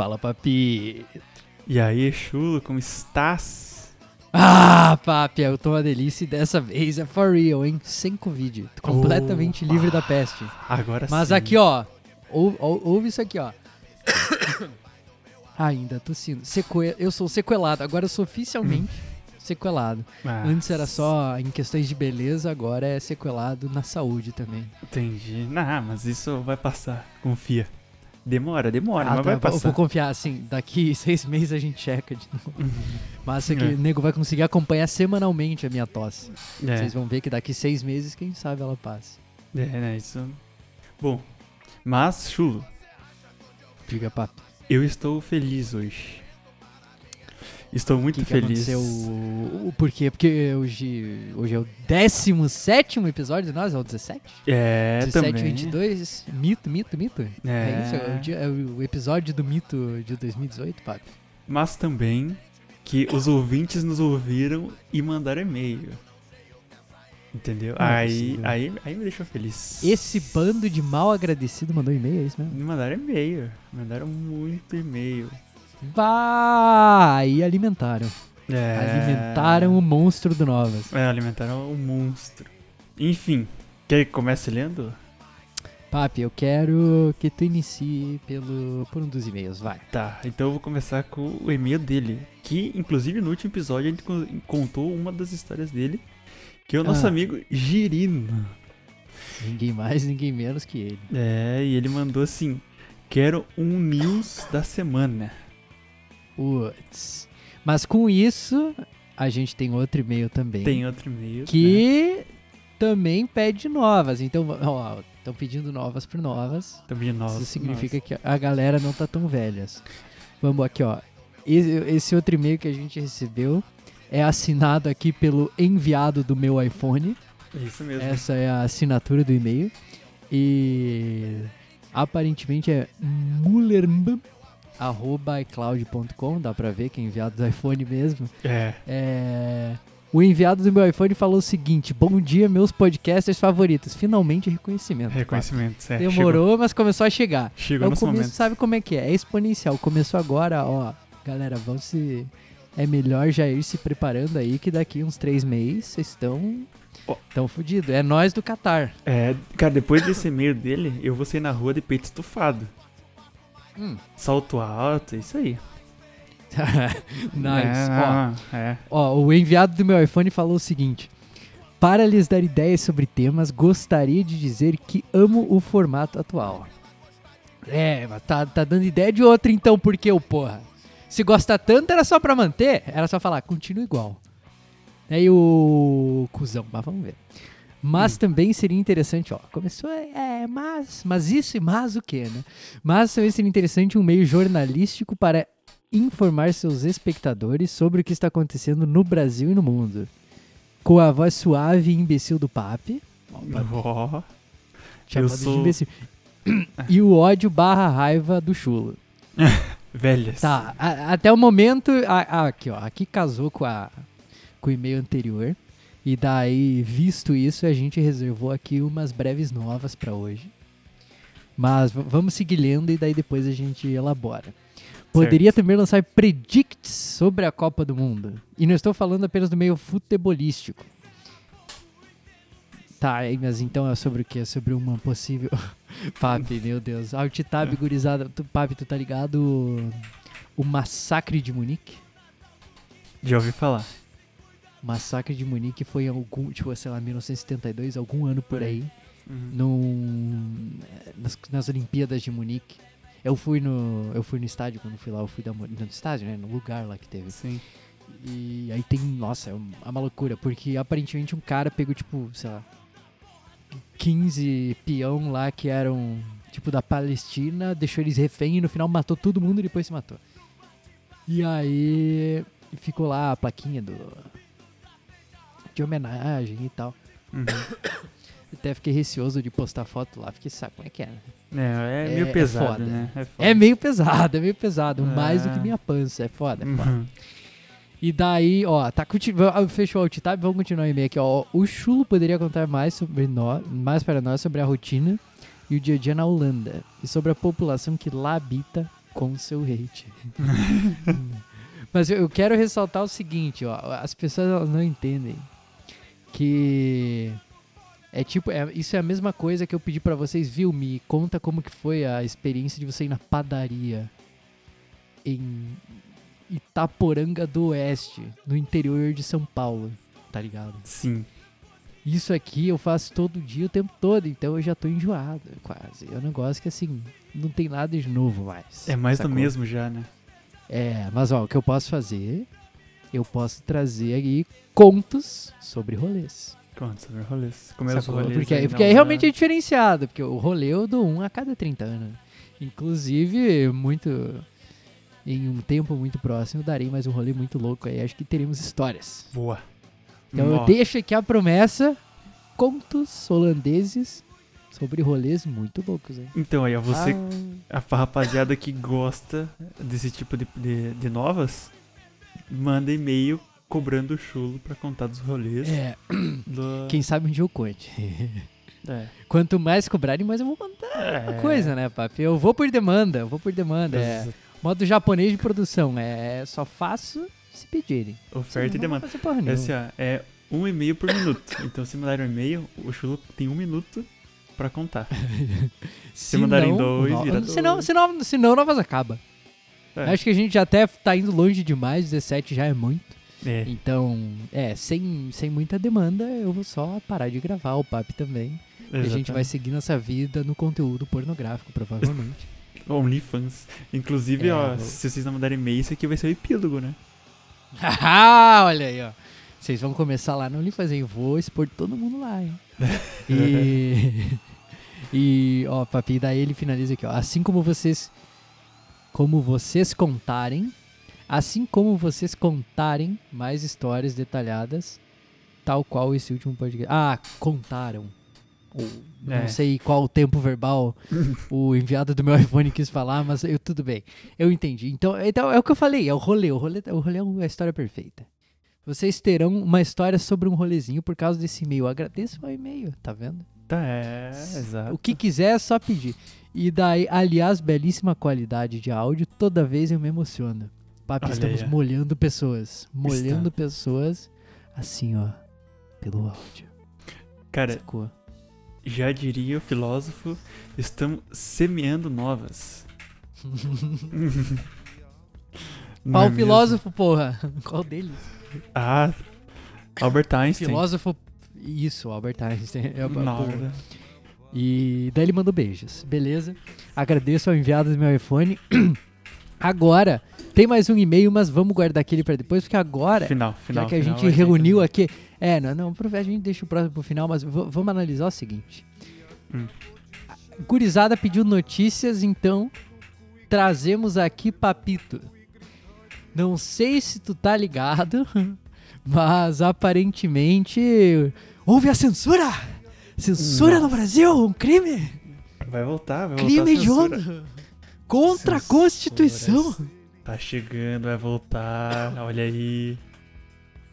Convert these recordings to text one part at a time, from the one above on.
Fala, papi. E aí, chulo, como estás? Ah, papi, eu tô uma delícia e dessa vez é for real, hein? Sem Covid. Completamente Opa. livre da peste. Agora Mas sim. aqui, ó. ou- ou- Ouve isso aqui, ó. Ainda tossindo. Seque... Eu sou sequelado. Agora eu sou oficialmente sequelado. Ah, Antes era só em questões de beleza, agora é sequelado na saúde também. Entendi. Não, mas isso vai passar. Confia. Demora, demora, Ah, mas tá, vai eu passar. vou confiar, assim, daqui seis meses a gente checa de novo. Mas é que É. o nego vai conseguir acompanhar semanalmente a minha tosse. É, Vocês vão ver que daqui seis meses, quem sabe ela passa. é, né, isso... Bom, mas, chulo, Diga, papi. eu estou feliz hoje. Estou muito que, que feliz. aconteceu? O, o porquê? Porque hoje, hoje é o 17 episódio de nós, é o 17? É, 17, também. 22, mito, mito, mito. É. isso, é o, dia- é o episódio do mito de 2018, papi. Mas também que os ouvintes nos ouviram e mandaram e-mail. Entendeu? Não é aí, aí, aí me deixou feliz. Esse bando de mal agradecido mandou e-mail, é isso mesmo? Me mandaram e-mail. Mandaram muito e-mail. Vai! E alimentaram. É... Alimentaram o monstro do Novas. É, alimentaram o monstro. Enfim, quer que comece lendo? Papi, eu quero que tu inicie pelo, por um dos e-mails, vai. Tá, então eu vou começar com o e-mail dele. Que, inclusive, no último episódio a gente con- contou uma das histórias dele. Que é o nosso Ah. amigo Girino. Ninguém mais, ninguém menos que ele. É, e ele mandou assim: Quero um news da semana. Putz. Mas com isso, a gente tem outro e-mail também. Tem outro e-mail. né? Que também pede novas. Então, ó, estão pedindo novas por novas. Também nossa. Isso significa que a galera não tá tão velhas. Vamos aqui, ó. Esse, esse outro e-mail que a gente recebeu é assinado aqui pelo enviado do meu iPhone. Isso mesmo. Essa é a assinatura do e-mail. E aparentemente é mullermb.icloud.com. Dá pra ver que é enviado do iPhone mesmo. É. É, O enviado do meu iPhone falou o seguinte: Bom dia, meus podcasters favoritos. Finalmente reconhecimento. Reconhecimento, é. Demorou, mas começou a chegar. Chegou, chegou É o nesse começo, momento. sabe como é que é? É exponencial. Começou agora, ó. Galera, vão se. É melhor já ir se preparando aí, que daqui uns três meses vocês estão. Tão fudidos. É nós do Qatar. É, cara, depois desse e-mail dele, eu vou sair na rua de peito estufado. Hum. Salto alto, isso aí. nice. É, Ó, é. Ó, o enviado do meu iPhone falou o seguinte: Para lhes dar ideias sobre temas, gostaria de dizer que amo o formato atual. É, mas tá, tá dando ideia de outro então, porque o porra. Se gosta tanto, era só pra manter? Era só falar, continua igual. Aí o cuzão, mas vamos ver. Mas também seria interessante, ó. Começou, é, mas, mas isso e mas o quê, né? Mas também seria interessante um meio jornalístico para informar seus espectadores sobre o que está acontecendo no Brasil e no mundo. Com a voz suave e imbecil do Papi. Ó, chamado sou- de imbecil. e o ódio barra raiva do chulo. velhas. Tá, a- até o momento. a- a- aqui, ó. Aqui casou com, a, com o e-mail anterior. E daí, visto isso, a gente reservou aqui umas breves novas pra hoje. Mas vamos seguir lendo e daí depois a gente elabora. Poderia também lançar predicts sobre a Copa do Mundo. E não estou falando apenas do meio futebolístico. Tá, mas então é sobre o quê? Sobre uma possível. Papi, meu Deus. Alt-tab, gurizada. Tu, Papi, tu tá ligado? o- O massacre de Munique? Já ouvi falar. Massacre de Munique foi em algum, tipo, sei lá, 1972, algum ano por aí. Uhum. num, nas, nas Olimpíadas de Munique. Eu fui no, eu fui no estádio quando fui lá, eu fui da, no estádio, né, no lugar lá que teve. Sim. E aí tem, nossa, é é uma loucura, porque aparentemente um cara pegou tipo, sei lá, 15 peão lá que eram tipo da Palestina, deixou eles refém e no final matou todo mundo e depois se matou. E aí ficou lá a plaquinha do de homenagem e tal. Uhum. Até fiquei receoso de postar foto lá, porque sabe como é que é, né? É, é É- meio é pesado, foda. né? É, foda. É meio pesado, é meio pesado. Mais do que Ah. minha pança. É foda, é foda. Uhum. E daí, ó, tá continu- fechou o alt tab, vamos continuar o e-mail aqui, ó. O Chulo poderia contar mais sobre nós, mais para nós sobre a rotina e o dia a dia na Holanda e sobre a população que lá habita com seu hate. Mas eu- eu quero ressaltar o seguinte, ó, as pessoas elas não entendem que é tipo, é- isso é a mesma coisa que eu pedi pra vocês, viu? Me conta como que foi a experiência de você ir na padaria em Itaporanga do Oeste, no interior de São Paulo, tá ligado? Sim. Isso aqui eu faço todo dia, o tempo todo, então eu já tô enjoado, quase. É um negócio que assim, não tem nada de novo mais. É mais do sacou? mesmo já, né? É, mas ó, o que eu posso fazer, eu posso trazer aí contos sobre rolês. Quanto sobre rolês? Como eram os sacou? rolês Porque, aí porque na aí realmente é hora? diferenciado, porque o rolê eu dou um a cada 30 anos. Inclusive, muito. Em um tempo muito próximo, eu darei mais um rolê muito louco aí. Acho que teremos histórias. Boa. Então eu Ó, deixo aqui a promessa: contos holandeses sobre rolês muito loucos, hein? Então aí, você, Ah, a rapaziada que gosta desse tipo de, de, de novas, manda e-mail cobrando o chulo pra contar dos rolês. é, do- quem sabe um dia eu conte. É. Quanto mais cobrarem, mais eu vou mandar É. coisa, né, papi? Eu vou por demanda, eu vou por demanda. É modo japonês de produção, é só faço se pedirem. Oferta e não demanda. É assim, ó, é um e-mail por minuto. Então se mandarem um e-mail, o chulo tem um minuto pra contar. Se mandarem não, dois, no- vira dois. senão, senão nós acaba. É. Acho que a gente já até tá indo longe demais, 17 já é muito. É. Então, é, sem, sem muita demanda, eu vou só parar de gravar o papo também. E a gente vai seguir nossa vida no conteúdo pornográfico, provavelmente. OnlyFans. Inclusive, É, ó, se vocês não mandarem e-mail, isso aqui vai ser o epílogo, né? Haha, Olha aí, ó. Vocês vão começar lá no OnlyFans, hein? Vou expor todo mundo lá, hein? E. e, ó, papi, daí ele finaliza aqui, ó. Assim como vocês. Como vocês contarem. Assim como vocês contarem mais histórias detalhadas, tal qual esse último podcast. Ah, contaram. Ou, É. Não sei qual o tempo verbal o enviado do meu iPhone quis falar, mas eu, tudo bem. Eu entendi. Então, então é o que eu falei, é o rolê. O rolê, o rolê é a história perfeita. Vocês terão uma história sobre um rolezinho por causa desse e-mail. Agradeço o e-mail, tá vendo? Tá, é, exato. O que quiser é só pedir. E daí, aliás, belíssima qualidade de áudio, toda vez eu me emociono. Papi, Olha estamos aí, molhando pessoas. Molhando Está. pessoas assim, ó, pelo áudio. Cara, Sacou? já diria o filósofo, estamos semeando novas. Qual é mesmo? filósofo, porra? Qual deles? Ah, Albert Einstein. Filósofo. Isso, Albert Einstein. É, Na pô. hora. E daí ele mandou beijos. Beleza? Agradeço ao enviado do meu iPhone. Agora, tem mais um e-mail, mas vamos guardar aquele pra depois, porque agora, Final, final. já que a final, gente reuniu aqui. É, não, não, a gente deixa o próximo pro final, mas vamos analisar o seguinte. Hum. Gurizada pediu notícias, então trazemos aqui Papito. Não sei se tu tá ligado, mas aparentemente houve a censura! Censura no Nossa. Brasil, um crime! Vai voltar, vai Crime voltar. censura. hediondo! Contra a. Constituição! Tá chegando, vai voltar. Olha aí.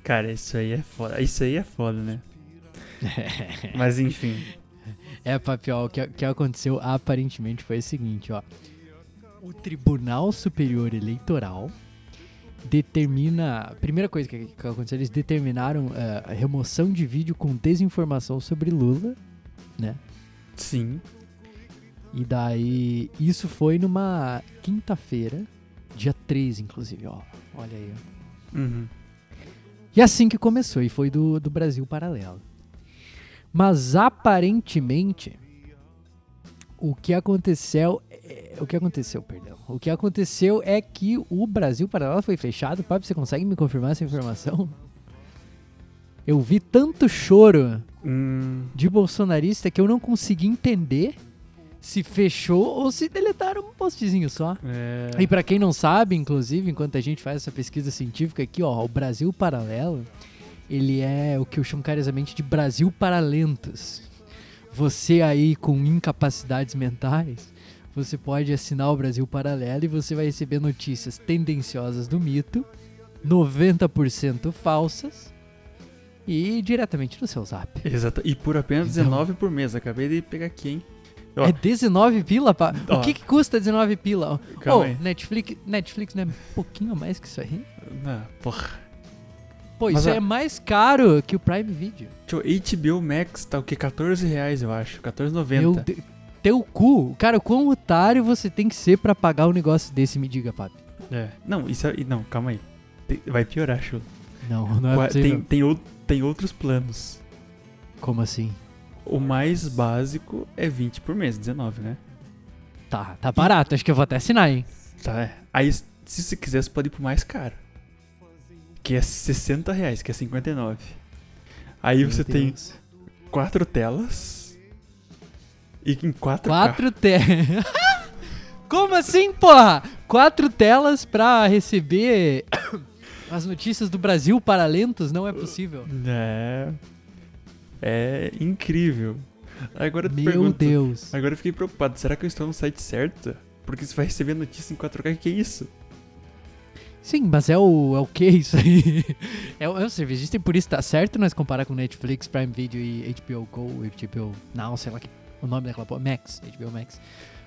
Cara, isso aí é foda. Isso aí é foda, né? Mas enfim. É, papi, ó, o que, que aconteceu aparentemente foi o seguinte, ó. O Tribunal Superior Eleitoral determina... A primeira coisa que, que aconteceu, eles determinaram eh, a remoção de vídeo com desinformação sobre Lula, né? Sim. E daí, isso foi numa quinta-feira, dia 13, inclusive, ó. Olha aí, ó. Uhum. E assim que começou, e foi do, do Brasil Paralelo. Mas aparentemente, o que aconteceu. é- o que aconteceu, perdão. O que aconteceu é que o Brasil Paralelo foi fechado. Papi, você consegue me confirmar essa informação? Eu vi tanto choro Hum, de bolsonarista que eu não consegui entender se fechou ou se deletaram um postzinho só. é... E pra quem não sabe, inclusive, enquanto a gente faz essa pesquisa científica aqui, ó, o Brasil Paralelo, ele é o que eu chamo carinhosamente de Brasil Paralentos. Você aí com incapacidades mentais, você pode assinar o Brasil Paralelo e você vai receber notícias tendenciosas do mito, 90% falsas e diretamente no seu zap. Exato. E por apenas Então- 19 por mês. Acabei de pegar aqui, hein? Ó, É 19 pila, pá? Ó. O que, que custa 19 pila? Calma Ô, aí. Netflix, Netflix não é um pouquinho mais que isso aí? não, porra. Pô, Mas isso a- é mais caro que o Prime Video. Eu- HBO Max tá o quê? 14 reais, eu acho. 14,90. Meu de... Teu cu. Cara, quão otário você tem que ser pra pagar um negócio desse, me diga, papi. É. Não, isso é... Não, calma aí. Tem- Vai piorar, Chu. Não, não é Qua- possível. tem, tem, tem outros planos. Como assim? O mais básico é 20 por mês, 19, né? Tá, tá barato. Acho que eu vou até assinar, hein? Tá, é. Aí, se você quiser, você pode ir pro mais caro. Que é 60 reais, que é 59. Aí Meu você tem Deus. quatro telas. E em 4K. Quatro telas. Como assim, porra? Quatro telas pra receber as notícias do Brasil para lentos? Não é possível. É. É incrível. Agora Meu pergunto, Deus. Agora eu fiquei preocupado. Será que eu estou no site certo? Porque você vai receber notícia em 4K, o que é isso? Sim, mas é o, é o que isso aí? É, o- é serviço de streaming, por isso tá certo nós comparar com Netflix, Prime Video e HBO Go, HBO Now, sei lá que, o nome daquela porra, Max, HBO Max.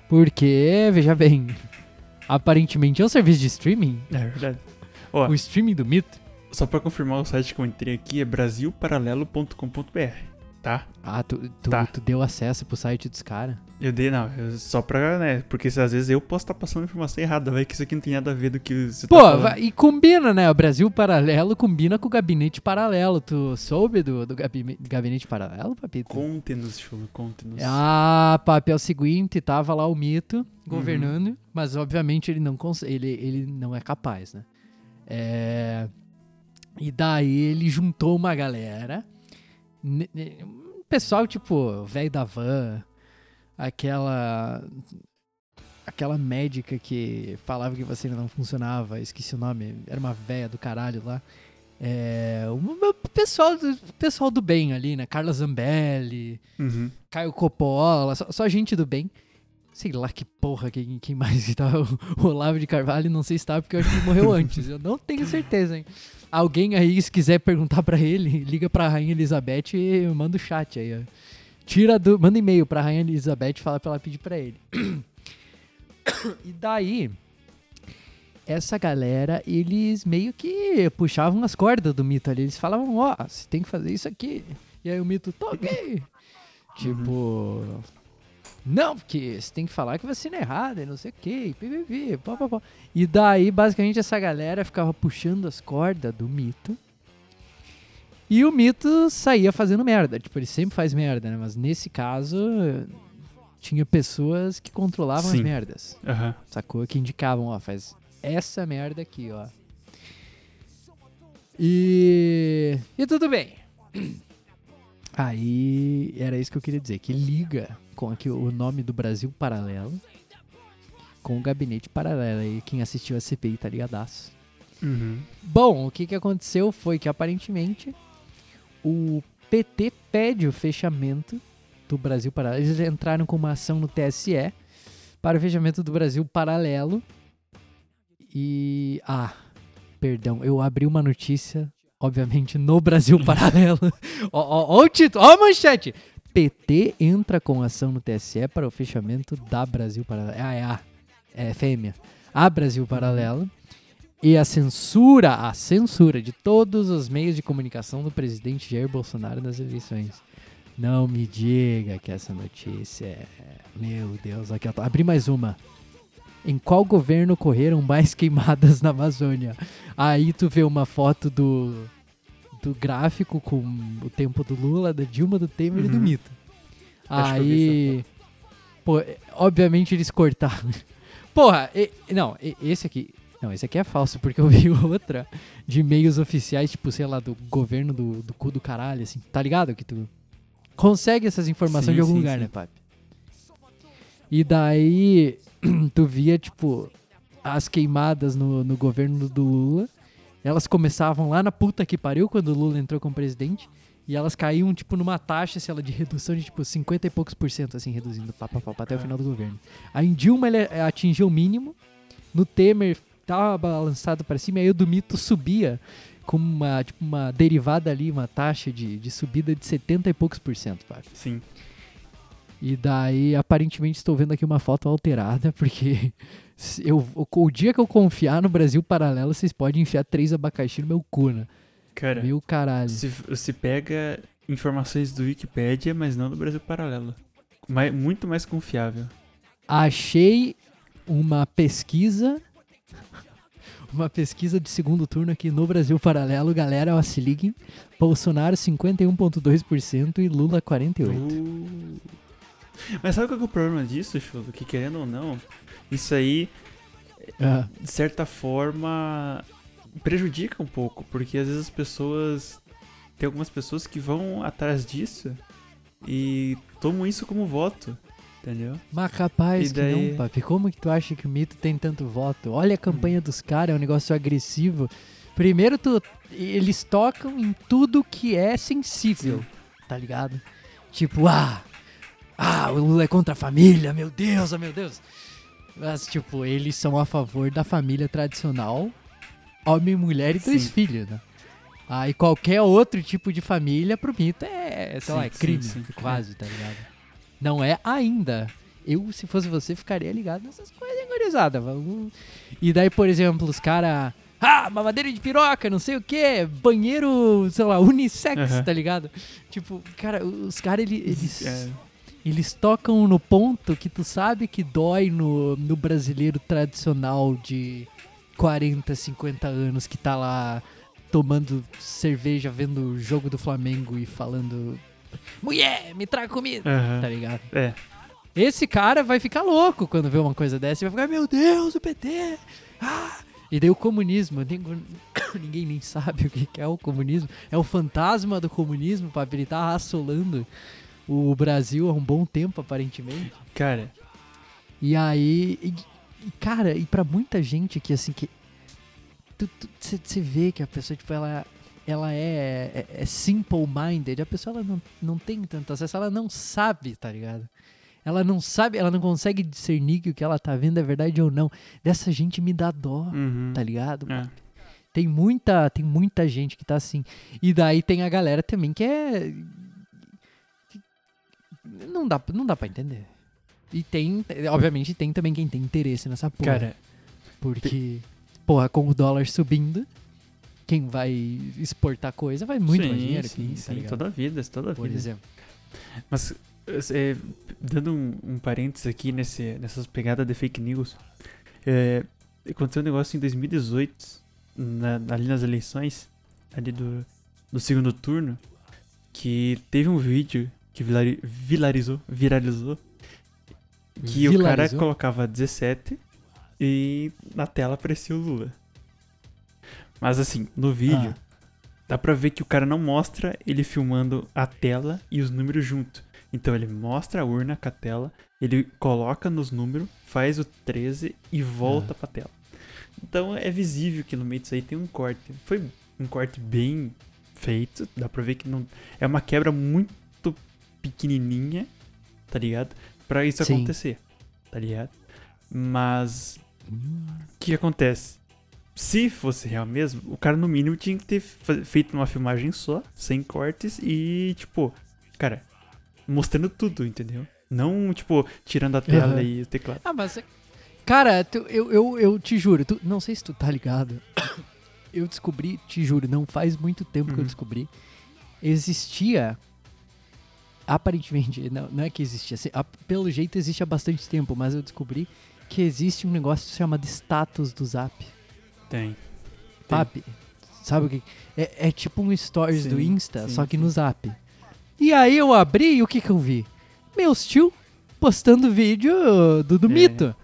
Porque, veja bem, aparentemente é um serviço de streaming, É verdade. Ó, o streaming do mito. só pra confirmar o site que eu entrei aqui é brasilparalelo.com.br, tá? Ah, tu, tu, Tá. tu deu acesso pro site dos caras. Eu dei, não, eu- só pra, né, porque se às vezes eu posso estar passando informação errada, vai que isso aqui não tem nada a ver do que você Pô, tá falando. vai- e combina, né? O Brasil Paralelo combina com o Gabinete Paralelo. Tu soube do, do gabi- Gabinete Paralelo, papito? Conte-nos, Chulo, conte-nos. Ah, papi, é o seguinte, tava lá o mito Uhum. governando, mas obviamente ele não ele, ele não é capaz, né? É, E daí ele juntou uma galera, pessoal tipo, velho da van, aquela aquela médica que falava que vacina não funcionava, esqueci o nome, era uma véia do caralho lá. É, o pessoal, do- pessoal do bem ali, né? Carla Zambelli, Uhum. Caio Coppola, só, só gente do bem. Sei lá que porra, quem, quem mais estava. O Olavo de Carvalho, não sei se estava, porque eu acho que morreu antes. Eu não tenho certeza, hein? Alguém aí, se quiser perguntar pra ele, liga pra Rainha Elizabeth e manda o chat aí, ó. Tira do. Manda e-mail pra Rainha Elizabeth e fala pra ela pedir pra ele. e daí. Essa galera, eles meio que puxavam as cordas do mito ali. Eles falavam, ó, você tem que fazer isso aqui. E aí o mito, tá ok. Tipo. Não, porque você tem que falar que vacina é errada e não sei o que, pipipi, pá, pá, pá. E daí, basicamente, essa galera ficava puxando as cordas do mito. E o mito saía fazendo merda. Tipo, ele sempre faz merda, né? Mas nesse caso, tinha pessoas que controlavam as Sim. merdas. Aham. Sacou? Que indicavam, ó, faz essa merda aqui, ó. E. E tudo bem. Aí era isso que eu queria dizer, que liga com aqui o nome do Brasil Paralelo com o gabinete paralelo. E quem assistiu a CPI tá ligadaço. Uhum. Bom, o que, que aconteceu foi que aparentemente o PT pede o fechamento do Brasil Paralelo. Eles entraram com uma ação no TSE para o fechamento do Brasil Paralelo. E. Ah, perdão, eu abri uma notícia, obviamente, no Brasil Paralelo. ó, ó, ó o título, ó a manchete! PT entra com ação no TSE para o fechamento da Brasil Paralelo. Ah, é A. É fêmea. A Brasil Paralelo e a censura, a censura de todos os meios de comunicação do presidente Jair Bolsonaro nas eleições. Não me diga que essa notícia é. Meu Deus, aqui ó, abri mais uma. Em qual governo ocorreram mais queimadas na Amazônia? Aí tu vê uma foto do, do gráfico com o tempo do Lula, da Dilma, do Temer e do Uhum. Mito. Acho Aí. Pô, é, obviamente eles cortaram. Porra, e- não, e- esse aqui. Não, esse aqui é falso, porque eu vi outra de meios oficiais, tipo, sei lá, do governo do, do cu do caralho, assim. Tá ligado? Que tu consegue essas informações Sim, de algum sim, lugar, sim. né, papi? E daí, tu via, tipo, as queimadas no, no governo do Lula. Elas começavam lá na puta que pariu, quando o Lula entrou como presidente. E elas caíam, tipo, numa taxa, sei lá, de redução de, tipo, 50 e poucos por cento, assim, reduzindo, pá, pá, pá, até o É. final do governo. Aí em Dilma ele atingiu o mínimo, no Temer tava balançado pra cima, aí o do Mito subia com uma, tipo, uma derivada ali, uma taxa de, de subida de 70 e poucos por cento, pá. Sim. E daí, aparentemente, estou vendo aqui uma foto alterada, porque eu, o, o dia que eu confiar no Brasil Paralelo, vocês podem enfiar três abacaxi no meu cu, né? Cara, Meu caralho. se, se pega informações do Wikipedia, mas não do Brasil Paralelo. Mais, muito mais confiável. Achei uma pesquisa. Uma pesquisa de segundo turno aqui no Brasil Paralelo. Galera, ó, se liguem. Bolsonaro 51,2% e Lula 48%. Uh. Mas sabe qual que é o problema disso, Chulo? Que querendo ou não, isso aí, Ah, de certa forma, prejudica um pouco. Porque às vezes as pessoas. Tem algumas pessoas que vão atrás disso e tomam isso como voto. Entendeu? mas capaz E que daí- não, papi. Como que tu acha que o mito tem tanto voto? Olha a campanha Hum. dos caras, é um negócio agressivo. Primeiro, tu, eles tocam em tudo que é sensível, tá ligado? Tipo, ah, ah, o Lula é contra a família, meu Deus, oh meu Deus. Mas, tipo, eles são a favor da família tradicional, homem, mulher e dois Sim. filhos, né? Aí qualquer outro tipo de família pro mito é, sei lá, é crime, sim. quase, tá ligado? Não é ainda. Eu, se fosse você, ficaria ligado nessas coisas, gurizada. E daí, por exemplo, os caras. Ah, mamadeira de piroca, não sei o que, banheiro, sei lá, unissex, Aham. tá ligado? Tipo, cara, os caras, ele- eles, É, eles tocam no ponto que tu sabe que dói no, no brasileiro tradicional de 40, 50 anos que tá lá tomando cerveja, vendo o jogo do Flamengo e falando: Mulher, me traga comida, aham. tá ligado? É. Esse cara vai ficar louco quando vê uma coisa dessa e vai ficar: Meu Deus, o PT! Ah! E daí o comunismo, ninguém, ninguém nem sabe o que é o comunismo. É o fantasma do comunismo. Ele tá assolando o Brasil há um bom tempo, aparentemente. Cara, E aí, e, e, cara, e pra muita gente que assim que você vê que a pessoa tipo ela ela é, é, é simple minded, a pessoa ela não, não tem tanto acesso, ela não sabe, tá ligado? Ela não sabe, ela não consegue discernir que o que ela tá vendo é verdade ou não. Dessa gente me dá dó, uhum. tá ligado? É. Tem muita, tem muita gente que tá assim. E daí tem a galera também que é não dá, não dá para entender. E tem, obviamente tem também quem tem interesse nessa porra. Cara, porque porra, com o dólar subindo, quem vai exportar coisa vai muito sim, mais dinheiro sim, que tá sim, ligado? toda a vida, toda a Por vida. exemplo. Mas, é, dando um, um parênteses aqui nesse, nessas pegadas de fake news, é, aconteceu um negócio em 2018, na- ali nas eleições, ali do, do segundo turno, que teve um vídeo que vilari- viralizou, viralizou, que o cara colocava 17 e na tela aparecia o Lula. Mas assim, no vídeo, Ah. dá pra ver que o cara não mostra ele filmando a tela e os números junto. Então ele mostra a urna com a tela, ele coloca nos números, faz o 13 e volta Ah. pra tela. Então é visível que no meio disso aí tem um corte. Foi um corte bem feito, dá pra ver que não é uma quebra muito pequenininha, tá ligado? Pra isso Sim. acontecer, tá ligado? Mas Hum, o que acontece? Se fosse real mesmo, o cara no mínimo tinha que ter feito uma filmagem só, sem cortes e, tipo, cara, mostrando tudo, entendeu? Não, tipo, tirando a tela Aham. e o teclado. Ah, mas. Cara, tu- eu, eu, eu te juro, tu- não sei se tu tá ligado. Eu descobri, te juro, não faz muito tempo que eu Uhum. descobri. Existia. Aparentemente, não, não é que existia. se- a- Pelo jeito existe há bastante tempo, mas eu descobri que existe um negócio chamado status do Zap. Tem. Sabe? Sabe o que? É, é tipo um stories do Sim, Insta, sim, só que sim. no Zap. E aí eu abri e o que que eu vi? Meus tio postando vídeo do, do É. mito.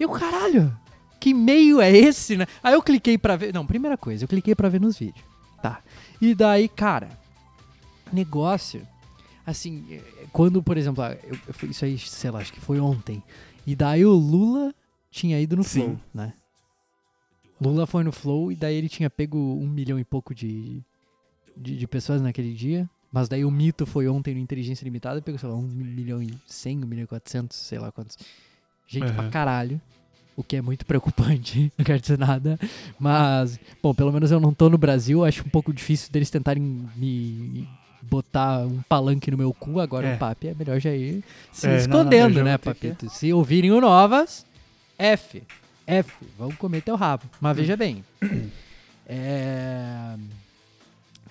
Eu, caralho, que meio é esse, né? Aí eu cliquei pra ver. Não, primeira coisa, eu cliquei pra ver nos vídeos. Tá. E daí, cara, negócio. Assim, é, quando, por exemplo, ah, eu, eu isso aí, sei lá, acho que foi ontem. E daí o Lula tinha ido no Sim. Flow, né? Lula foi no Flow e daí ele tinha pego um milhão e pouco de, de, de pessoas naquele dia. Mas daí o mito foi ontem no Inteligência Limitada pegou, sei lá, um milhão e cem, um milhão e quatrocentos, sei lá quantos. Gente pra Aham. caralho. O que é muito preocupante, não quero dizer nada. Mas, bom, pelo menos eu não tô no Brasil, acho um pouco difícil deles tentarem me, botar um palanque no meu cu, agora É. o papi é melhor já ir se É, não, não, escondendo, eu já né, ter que- papito? Se ouvirem o Novas, F. F. Vão comer teu rabo. Mas veja bem. É...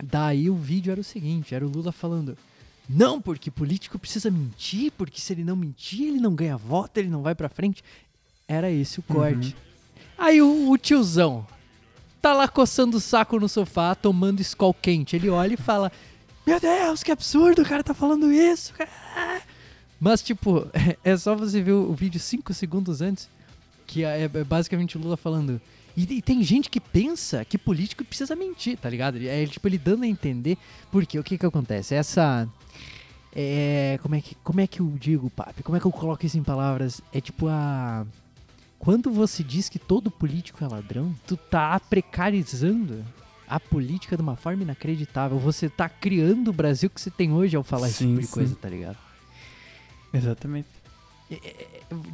Daí o vídeo era o seguinte, era o Lula falando não, porque político precisa mentir, porque se ele não mentir, ele não ganha voto, ele não vai pra frente. Era esse o corte. Aí o, o tiozão tá lá coçando o saco no sofá, tomando escol quente. Ele olha e fala: Meu Deus, que absurdo, o cara tá falando isso. cara." Mas, tipo, é só você ver o, vídeo 5 segundos antes, que é, é basicamente o Lula falando. E, tem gente que pensa que político precisa mentir, tá ligado? É tipo ele dando a entender. Porque o que que acontece? Essa. É. Como é que, como é que eu digo, papi? Como é que eu coloco isso em palavras? É tipo a. Quando você diz que todo político é ladrão, tu tá precarizando a política de uma forma inacreditável. Você tá criando o Brasil que você tem hoje ao falar esse Sim, tipo de sim. coisa, tá ligado? Exatamente.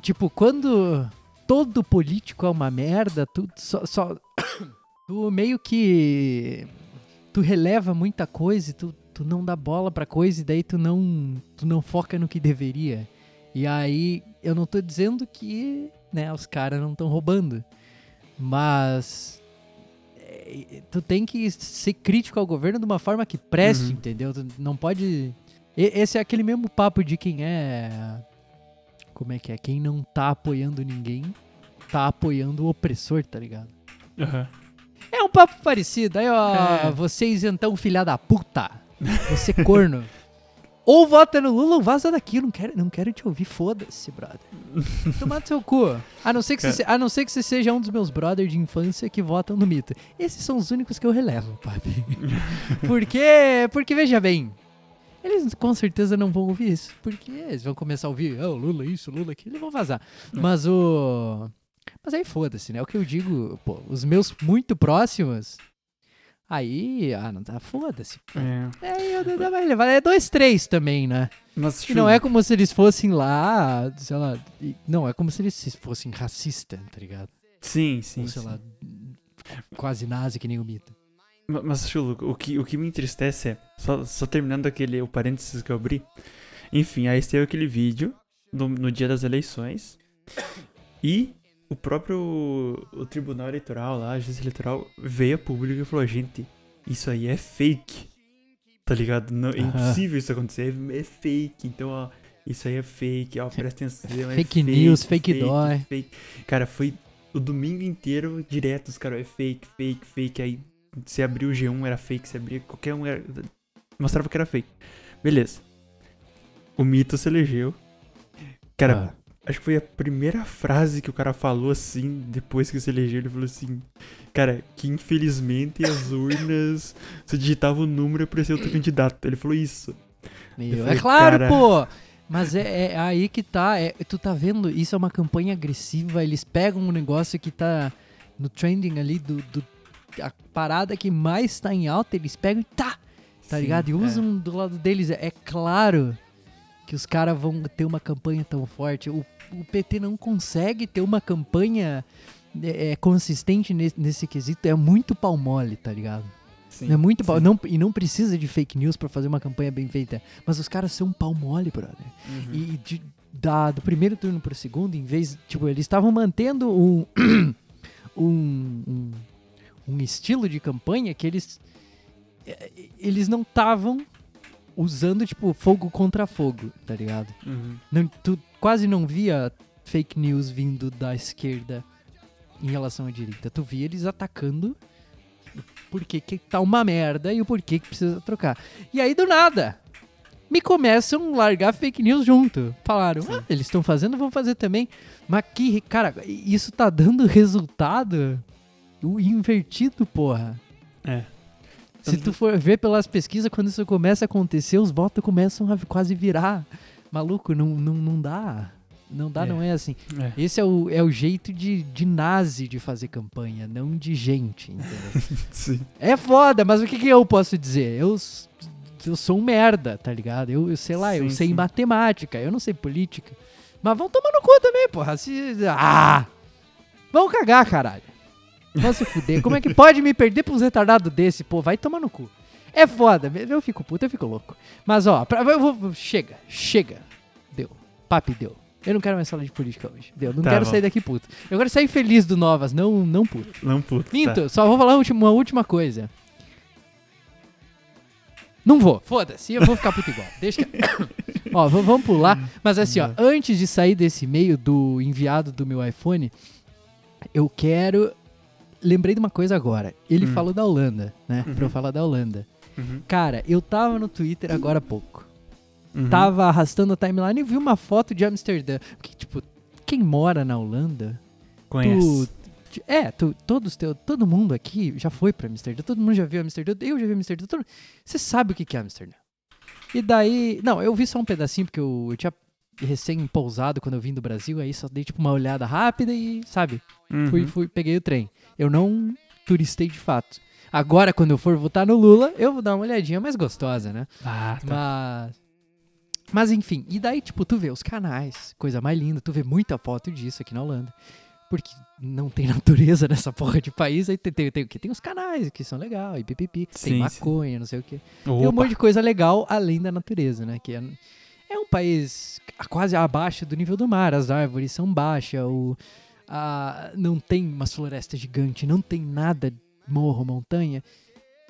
Tipo, quando todo político é uma merda, tu só. só- tu meio que. Tu releva muita coisa e tu, tu não dá bola pra coisa e daí tu não. Tu não foca no que deveria. E aí, eu não tô dizendo que, né, os caras não estão roubando. Mas. É, Tu tem que ser crítico ao governo de uma forma que preste, Uhum. entendeu? Tu não pode. Esse é aquele mesmo papo de quem é. Como é que é? Quem não tá apoiando ninguém, tá apoiando o opressor, tá ligado? Aham. É um papo parecido. Aí, ó, É. vocês então, filha da puta. Você corno. ou vota no Lula ou vaza daqui. Eu não quero, não quero te ouvir. Foda-se, brother. Tomar seu cu. A não, ser que você, a não ser que você seja um dos meus brothers de infância que votam no mito. Esses são os únicos que eu relevo, papi. porque, porque veja bem. Eles com certeza não vão ouvir isso. Porque eles vão começar a ouvir, oh, Lula isso, Lula aquilo, e vão vazar. Mas o. Mas aí foda-se, né? O que eu digo, pô, os meus muito próximos. Aí, ah, não tá, foda-se. É. É, aí eu dá mais levar. É dois, três também, né? Mas, E não é como se eles fossem lá, sei lá. Não, é como se eles fossem racistas, tá ligado? Sim, sim. Ou sei sim. lá, quase nazi que nem o mito. Ma- Mas, Chulo, o que, o que me entristece é, só, só terminando aquele, o parênteses que eu abri, enfim, aí teve aquele vídeo no dia das eleições e o próprio o Tribunal Eleitoral lá, a Justiça Eleitoral, veio a público e falou, gente, isso aí é fake, tá ligado? Não, é impossível isso acontecer, é, é fake, então, ó, isso aí é fake, ó, presta atenção, é Fake news, fake dói. fake. Cara, foi o domingo inteiro direto, os caras, é fake, fake, fake, aí se abriu o G1 era fake, se abria qualquer um era... Mostrava que era fake. Beleza. O mito se elegeu. Cara, Ah. Acho que foi a primeira frase que o cara falou assim, depois que se elegeu, ele falou assim, cara, que infelizmente as urnas, você digitava o número pra ser outro candidato. Ele falou isso. Meu, Eu falei, é claro, cara. pô! Mas é, é aí que tá. é- tu tá vendo? Isso é uma campanha agressiva. Eles pegam um negócio que tá no trending ali do. do- a parada que mais tá em alta, eles pegam e tá! Tá Sim, ligado? E é. usam do lado deles. É, é claro que os caras vão ter uma campanha tão forte. O, o PT não consegue ter uma campanha é, é, consistente nesse, nesse quesito. É muito pau mole, tá ligado? Sim, É muito pau, não, e não precisa de fake news pra fazer uma campanha bem feita. Mas os caras são pau mole, brother. Uhum. E de- da, do primeiro turno pro segundo, em vez. Tipo, eles estavam mantendo um, um, um, um estilo de campanha que eles. eh, Eles não estavam usando, tipo, fogo contra fogo, tá ligado? Uhum. Não, tu quase não via fake news vindo da esquerda em relação à direita. Tu via eles atacando o porquê que tá uma merda e o porquê que precisa trocar. E aí, do nada, me começam a largar fake news junto. Falaram, ah, eles estão fazendo, vamos fazer também. Mas que, cara, isso tá dando resultado o invertido, porra. É. Se tu for ver pelas pesquisas, quando isso começa a acontecer, os votos começam a quase virar. Maluco, não, não, não dá. Não dá, É. não é assim. É. Esse é o, é o jeito de, de nazi de fazer campanha, não de gente, entendeu? É foda, mas o que, que eu posso dizer? Eu, eu sou um merda, tá ligado? Eu, eu sei lá, eu Sim, sei sim. matemática, eu não sei política. Mas vão tomar no cu também, porra. Se, ah! Vão cagar, caralho. Vão se fuder. Como é que pode me perder pra uns retardados desse? Pô, vai tomar no cu. É foda, eu fico puto, eu fico louco. Mas ó, pra, eu vou, chega, chega. Deu. Papi deu. Eu não quero mais falar de política hoje. Deu. Não Tá quero bom. sair daqui puto. Eu quero sair feliz do Novas, não, não puto. Não, puto. Minto, tá. só vou falar uma última- coisa. Não vou, foda-se, eu vou ficar puto igual. Deixa. que- ó, vamos pular. Mas assim, ó, antes de sair desse e-mail do enviado do meu iPhone, eu quero. Lembrei de uma coisa agora. Ele Hum. falou da Holanda, né? Pra eu Uhum. falar da Holanda. Uhum. Cara, eu tava no Twitter agora há pouco. Uhum. Tava arrastando a timeline e vi uma foto de Amsterdã. Porque, tipo, quem mora na Holanda Conhece. Tu, é, tu, todos teu, todo mundo aqui já foi pra Amsterdã, todo mundo já viu Amsterdã, eu já vi Amsterdã, todo, você sabe o que que é Amsterdã. E daí, não, eu vi só um pedacinho porque eu, eu tinha recém pousado quando eu vim do Brasil, aí só dei tipo uma olhada rápida e, sabe, Uhum. fui, fui, peguei o trem. Eu não turistei de fato. Agora, quando eu for votar no Lula, eu vou dar uma olhadinha mais gostosa, né? Ah, tá. Mas. Mas enfim, e daí, tipo, tu vê os canais, coisa mais linda, tu vê muita foto disso aqui na Holanda. Porque não tem natureza nessa porra de país, aí tem, tem, tem, tem os canais que são legais, e pipipi, tem Sim, sim. maconha, não sei o quê. Tem um Opa. monte de coisa legal além da natureza, né? Que é um país quase abaixo do nível do mar, as árvores são baixas, o, a, não tem umas florestas gigantes, não tem nada, morro, montanha.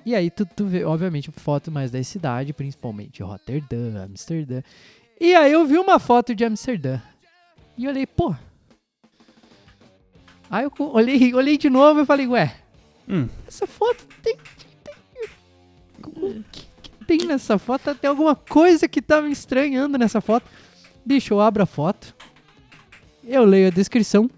E aí tu, tu vê, obviamente, foto mais da cidade, principalmente Rotterdam, Amsterdã. E aí eu vi uma foto de Amsterdã. E olhei, pô. Aí eu olhei, olhei de novo e falei, ué, Hum. essa foto tem. tem que, que tem nessa foto? Tem alguma coisa que tá me estranhando nessa foto. Bicho, eu abro a foto. Eu leio a descrição.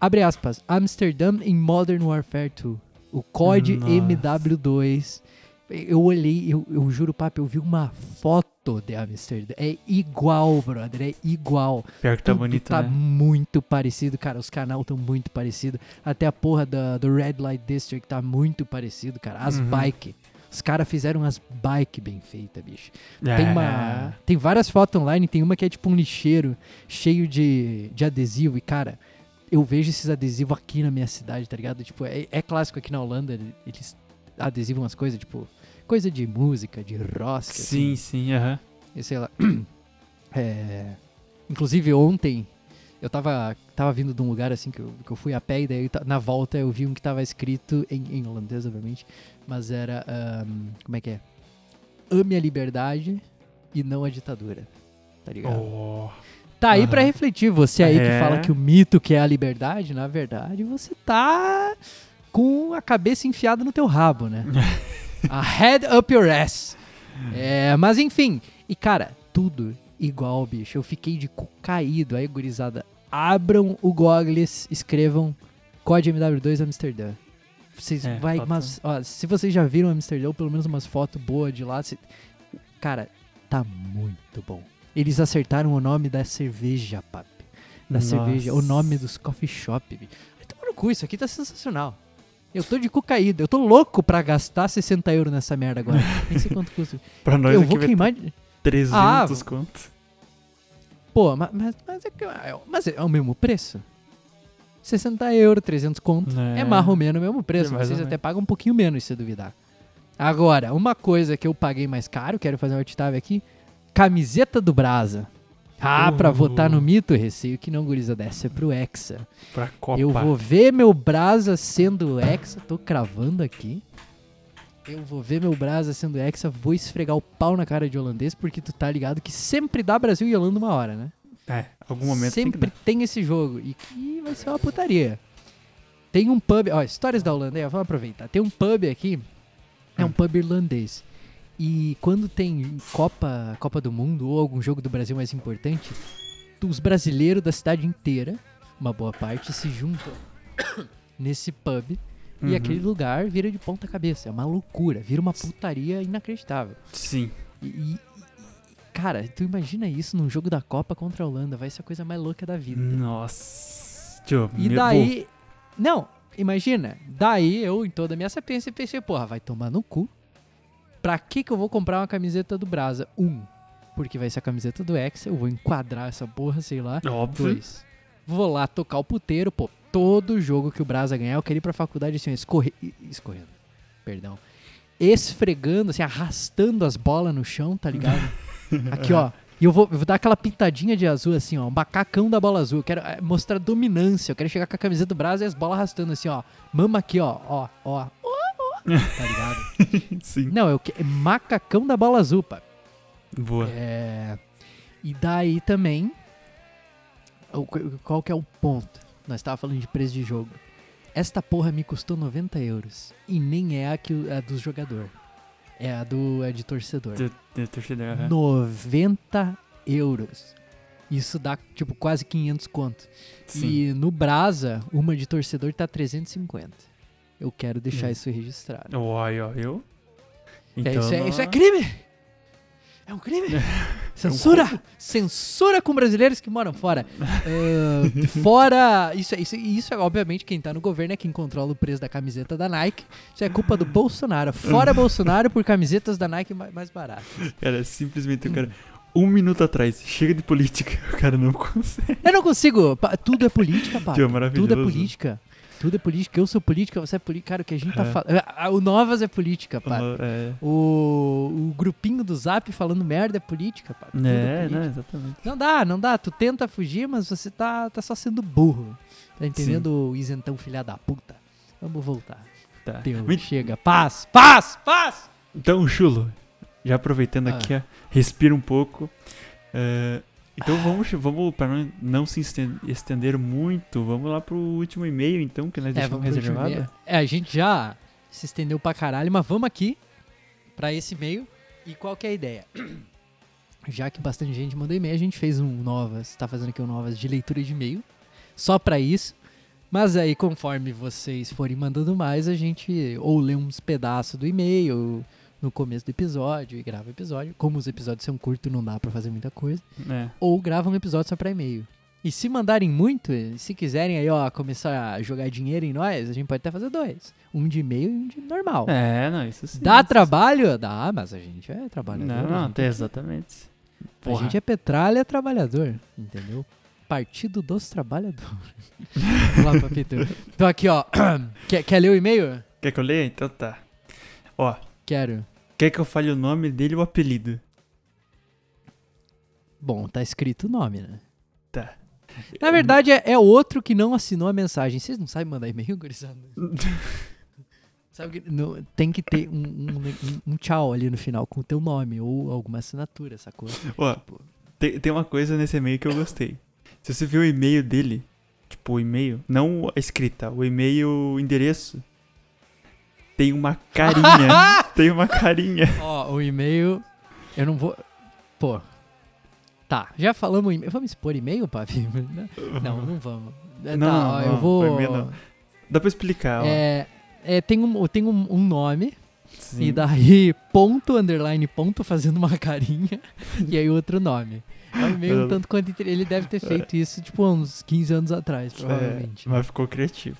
Abre aspas. Amsterdam in Modern Warfare 2. O COD Nossa. MW2. Eu olhei, eu, eu juro, papo, eu vi uma foto de Amsterdã. É igual, brother. É igual. Pior que tá Tudo bonito, tá né? muito parecido, cara. Os canal estão muito parecidos. Até a porra da, do Red Light District tá muito parecido, cara. As Uhum. bike. Os caras fizeram as bike bem feitas, bicho. É. Tem uma. Tem várias fotos online, tem uma que é tipo um lixeiro cheio de, de adesivo. E, cara, eu vejo esses adesivos aqui na minha cidade, tá ligado? Tipo, é, é clássico aqui na Holanda, eles adesivam umas coisas, tipo, coisa de música, de rosca. assim. Sim, sim, aham. E sei lá. É, inclusive ontem eu tava, tava vindo de um lugar assim que eu, que eu fui a pé e daí na volta eu vi um que tava escrito em, em holandês, obviamente, mas era. ahn, como é que é? Ame a liberdade e não a ditadura. Tá ligado? Oh. Tá aí pra Aham. refletir. Você aí que É. fala que o mito que é a liberdade, na verdade, você tá com a cabeça enfiada no teu rabo, né? a head up your ass. É, mas enfim. E cara, tudo igual, bicho. Eu fiquei de cu caído. Aí, gurizada, abram o Googles, escrevam Código MW2 Amsterdã. Vocês É, vai, foto. mas, ó, se vocês já viram Amsterdã, ou pelo menos umas fotos boas de lá, cê- cara, tá muito bom. Eles acertaram o nome da cerveja, papi. Da Nossa. cerveja, o nome dos coffee shop. tomar no cu, isso aqui tá sensacional. Eu tô de cu caído, eu tô louco pra gastar 60 euros nessa merda agora. Nem sei quanto custa. Pra nós eu aqui vou queimar. 300 Ah, conto. Pô, ma- mas, mas, é, mas é o mesmo preço? 60 euros, 300 conto. É, É. mais ou menos o mesmo preço. É Vocês até pagam um pouquinho menos se duvidar. Agora, uma coisa que eu paguei mais caro, quero fazer um alt-tab aqui. Camiseta do Brasa. Ah, pra Uh. votar no mito, receio que não, guriza, dessa é pro Hexa. Pra Copa. Eu vou ver meu Brasa sendo Hexa, tô cravando aqui. Eu vou ver meu Brasa sendo Hexa, vou esfregar o pau na cara de holandês, porque tu tá ligado que sempre dá Brasil e Holanda uma hora, né? É, algum momento tem Sempre dar. tem, esse jogo. E que vai ser uma putaria. Tem um pub. Ó, histórias da Holanda, aí, vamos aproveitar. Tem um pub aqui. É um Hum. pub irlandês. E quando tem Copa, Copa do Mundo ou algum jogo do Brasil mais importante, os brasileiros da cidade inteira, uma boa parte, se juntam nesse pub. E Uhum. aquele lugar vira de ponta cabeça. É uma loucura. Vira uma putaria inacreditável. Sim. E, e- cara, tu imagina isso num jogo da Copa contra a Holanda. Vai ser a coisa mais louca da vida. Nossa. Tio, E daí. Não, imagina. Daí eu, em toda a minha sapiência, pensei, porra, vai tomar no cu. Pra que que eu vou comprar uma camiseta do Brasa? Um, porque vai ser a camiseta do Hexa, eu vou enquadrar essa porra, sei lá. Óbvio. Dois, vou lá tocar o puteiro, pô. Todo jogo que o Brasa ganhar, eu quero ir pra faculdade assim, escorre... escorrendo. Perdão. esfregando, assim, arrastando as bolas no chão, tá ligado? Aqui, ó. E eu vou, eu vou dar aquela pintadinha de azul, assim, ó. Um macacão da bola azul. Eu quero é, mostrar dominância. Eu quero chegar com a camiseta do Brasil e as bolas arrastando, assim, ó. Mama aqui, ó. Ó, ó. ó, ó. Tá ligado? Sim. Não, eu que... macacão da bola azul, pá. Boa. É... E daí também. Qual que é o ponto? Nós tava falando de preço de jogo. Esta porra me custou 90 euros. E nem é a, que, a do jogador. É a do é de torcedor. De, torcedor, aham. 90 euros. Isso dá, tipo, quase 500 conto. Sim. E no Brasa, uma de torcedor tá 350. Eu quero deixar Hum. isso registrado. Uai, ó, eu? É, isso, é, não- isso é crime! É um crime! Censura! Censura com brasileiros que moram fora. Ah, fora. Isso, é- isso, isso é, obviamente, quem tá no governo é quem controla o preço da camiseta da Nike. Isso é culpa do Bolsonaro. Fora Bolsonaro por camisetas da Nike mais, baratas. Cara, simplesmente o cara. Um minuto atrás, chega de política. O cara não consegue. Eu não consigo. Tudo é política, pá. Tudo é política. Tudo é política. Eu sou política, você é política. Cara, o que a gente tá É. falando. O Novas é política, pá. É, O, o grupinho do Zap falando merda é política, pá. Tudo é, política. né, exatamente. Não dá, não dá. Tu tenta fugir, mas você tá, tá só sendo burro. Tá entendendo, isentão filha da puta? Vamos voltar. Tá. Deus, Muito- chega. Paz, paz, paz! Então, Chulo, já aproveitando Ah. aqui, respira um pouco. É, então vamos, vamos para não, não se esten- estender muito, vamos lá pro último e-mail, então, que nós deixamos pro último reservado. É, a gente já se estendeu pra caralho, mas vamos aqui pra esse e-mail. E qual que é a ideia? Já que bastante gente mandou e-mail, a gente fez um Novas, tá fazendo aqui um Novas de leitura de e-mail, só pra isso. Mas aí, conforme vocês forem mandando mais, a gente ou lê uns pedaços do e-mail no começo do episódio e grava o episódio. Como os episódios são curtos, não dá pra fazer muita coisa. É, Ou grava um episódio só pra e-mail. E se mandarem muito, e se quiserem aí, ó, começar a jogar dinheiro em nós, a gente pode até fazer dois. Um de e-mail e um de normal. É, não, isso sim. Dá isso- trabalho? Dá, mas a gente é trabalhador. Não, a não, gente, tem exatamente. a Porra. gente é petralha trabalhador, entendeu? Partido dos Trabalhadores. Vamos lá, papito. Então aqui, ó. quer, quer ler o e-mail? Quer que eu leia? Então tá. Ó, Quero. quer que eu fale o nome dele ou o apelido? Bom, tá escrito o nome, né? Tá. Na verdade, é, é outro que não assinou a mensagem. Vocês não sabem mandar e-mail, gurizada? Sabe que tem que ter um, um- um- um tchau ali no final com o teu nome ou alguma assinatura, sacou? Ó, Tipo, tem, tem uma coisa nesse e-mail que eu gostei. Se você viu o e-mail dele, tipo o e-mail, não a escrita, o e-mail, o endereço, tem uma carinha. tem uma carinha. Ó, o e-mail. Eu não vou. Pô. Tá, já falamos e-mail. Vamos expor e-mail, papi? Não, não vamos. É, Não, tá, ó, não, eu vou. não. Dá pra explicar, ó. É, é, tem um, tem um, um nome, Sim. e daí ponto, underline, ponto, fazendo uma carinha, e aí outro nome. É um e-mail tanto quanto ele deve ter feito isso, tipo, uns 15 anos atrás, provavelmente. É, mas ficou criativo.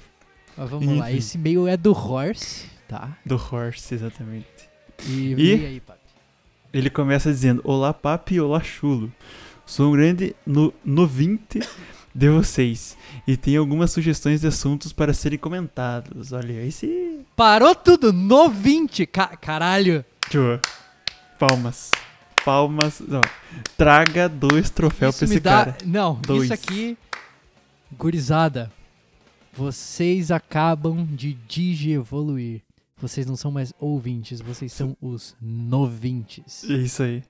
Mas vamos lá, enfim. esse e-mail é do Horse, tá? Do Horse, exatamente. E, E? aí, papi? Ele começa dizendo: Olá, papi, olá, chulo. Sou um grande no, novinte de vocês e tenho algumas sugestões de assuntos para serem comentados. Olha, esse. Parou tudo no 20, ca caralho. Tio, palmas. Palmas. Não. Traga dois troféus pra esse dá. cara. Não, Dois. isso aqui. Gurizada. Vocês acabam de digievoluir. Vocês não são mais ouvintes, vocês são os novintes. É isso aí.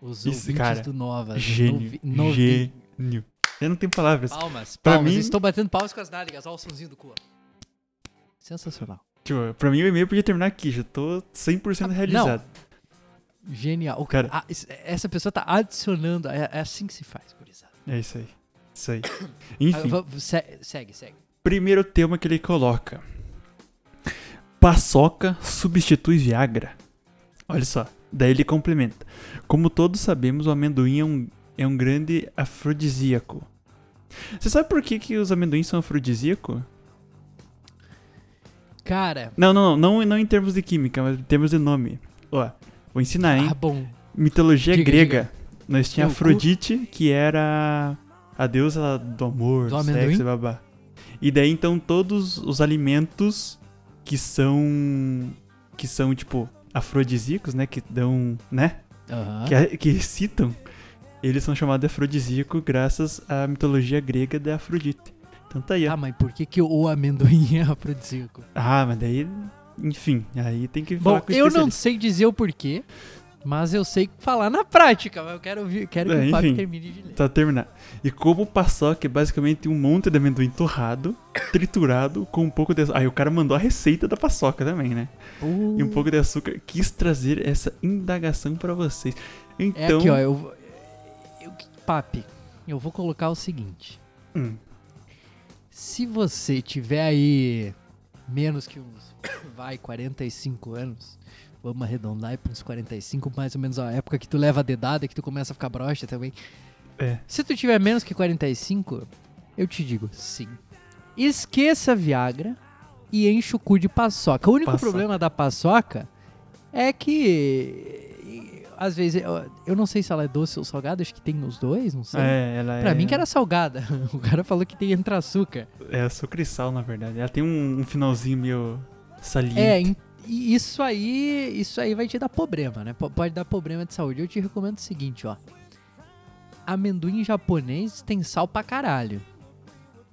Os Isso, ouvintes cara. do Novas. Gênio. Novi- Gênio. Eu não tenho palavras. Palmas, Pra palmas. mim- Estou batendo palmas com as nádegas. Olha o sonzinho do cu. Sensacional. Tio, pra mim o e-mail podia terminar aqui. Já tô 100% Ah, realizado. Genial. O Cara- cara, essa pessoa tá adicionando. É, é assim que se faz, gurizada. É isso aí. Isso aí. Ah, Enfim. va- se- segue, segue. Primeiro tema que ele coloca: Paçoca substitui Viagra. Olha só. Daí ele complementa: Como todos sabemos, o amendoim é um, é um grande afrodisíaco. Você sabe por que, que os amendoins são afrodisíacos? Cara. Não, não, não, não, não em termos de química, mas em termos de nome. Ó, vou ensinar, hein? Ah, bom. Mitologia diga, grega. Nós tinha cu. Afrodite, que era a deusa do amor, Do do amendoim? sexo e babá. E daí então todos os alimentos que são que são, tipo, afrodisíacos, né? Que dão, né? Aham. Que, que excitam, eles são chamados de afrodisíaco graças à mitologia grega de Afrodite. Então tá aí, ó. Ah, mas por que, que o amendoim é afrodisíaco? Ah, mas daí, enfim, aí tem que Bom, eu não sei dizer o porquê, mas eu sei falar na prática. Mas eu quero, ouvir, quero que É, o Fábio termine de ler. Tá terminar. E como paçoca é basicamente um monte de amendoim torrado, triturado, com um pouco de açúcar. Aí o cara mandou a receita da paçoca também, né? E um pouco de açúcar. Quis trazer essa indagação pra vocês. É Então. aqui, ó. Eu, eu, papi, eu vou colocar o seguinte. Hum, Se você tiver aí menos que uns, vai, 45 anos, vamos arredondar aí pra uns 45, mais ou menos a época que tu leva a dedada, que tu começa a ficar broxa também. é. Se tu tiver menos que 45, eu te digo sim. Esqueça a Viagra e enche o cu de paçoca. O único Paçoca. problema da paçoca é que às vezes eu, eu não sei se ela é doce ou salgada, acho que tem nos dois, não sei. É, ela Pra é. mim que era salgada. O cara falou que tem entra açúcar. É açúcar e sal, na verdade. Ela tem um, um finalzinho meio saliente. É, e isso aí, isso aí vai te dar problema, né? P- Pode dar problema de saúde. Eu te recomendo o seguinte, ó. Amendoim japonês tem sal pra caralho.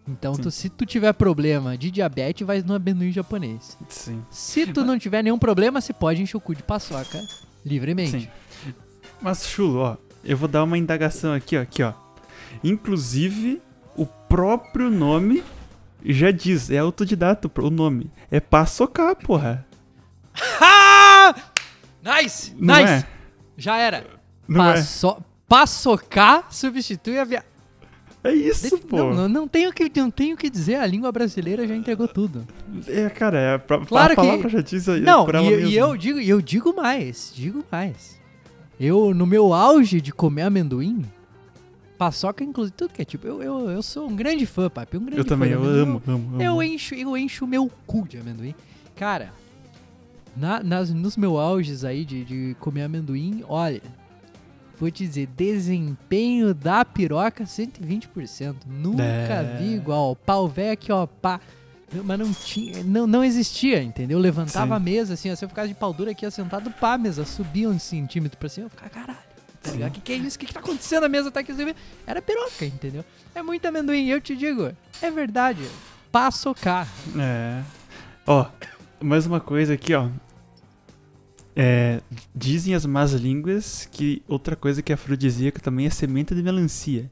Então, tu- se tu tiver problema de diabetes, vai no amendoim japonês. Sim. Se tu não tiver nenhum problema, você pode encher o cu de paçoca livremente. Sim. Mas, Chulo, ó, eu vou dar uma indagação aqui, ó. Aqui, ó. Inclusive, o próprio nome já diz, é autodidata o nome. É paçocar, porra. Nice! Não nice! é? Já era. Não é? Paço... Paçocar substitui a via... É isso, pô. Não, não, não tenho que, não tenho o que dizer, a língua brasileira já entregou tudo. É, cara, é pra, Claro a que- palavra já diz aí Não, e, e eu digo, eu digo mais, digo mais. Eu, no meu auge de comer amendoim, paçoca, inclusive, tudo que é tipo, eu, eu, eu sou um grande fã, papi, um grande Eu também, eu amo, amo, amo. Eu encho, eu encho o meu cu de amendoim. Cara, na, nas, nos meus auges aí de, de comer amendoim, olha, vou te dizer, desempenho da piroca 120%. Nunca É. vi igual. Pau velho aqui, ó, pá. Mas não tinha, não, não existia, entendeu? Eu levantava Sim. a mesa, assim, ó, se eu ficasse de pau dura aqui, ó, sentado, pá, a mesa subia um centímetro pra cima, eu ficava, caralho. Tá ligado? Que que é isso? O que, que tá acontecendo? A mesa tá aqui. assim, Era piroca, entendeu? É muito amendoim. Eu te digo, é verdade. Paçocar. É. Ó, mais uma coisa aqui, ó. É, dizem as más línguas que outra coisa que é afrodisíaca também é semente de melancia.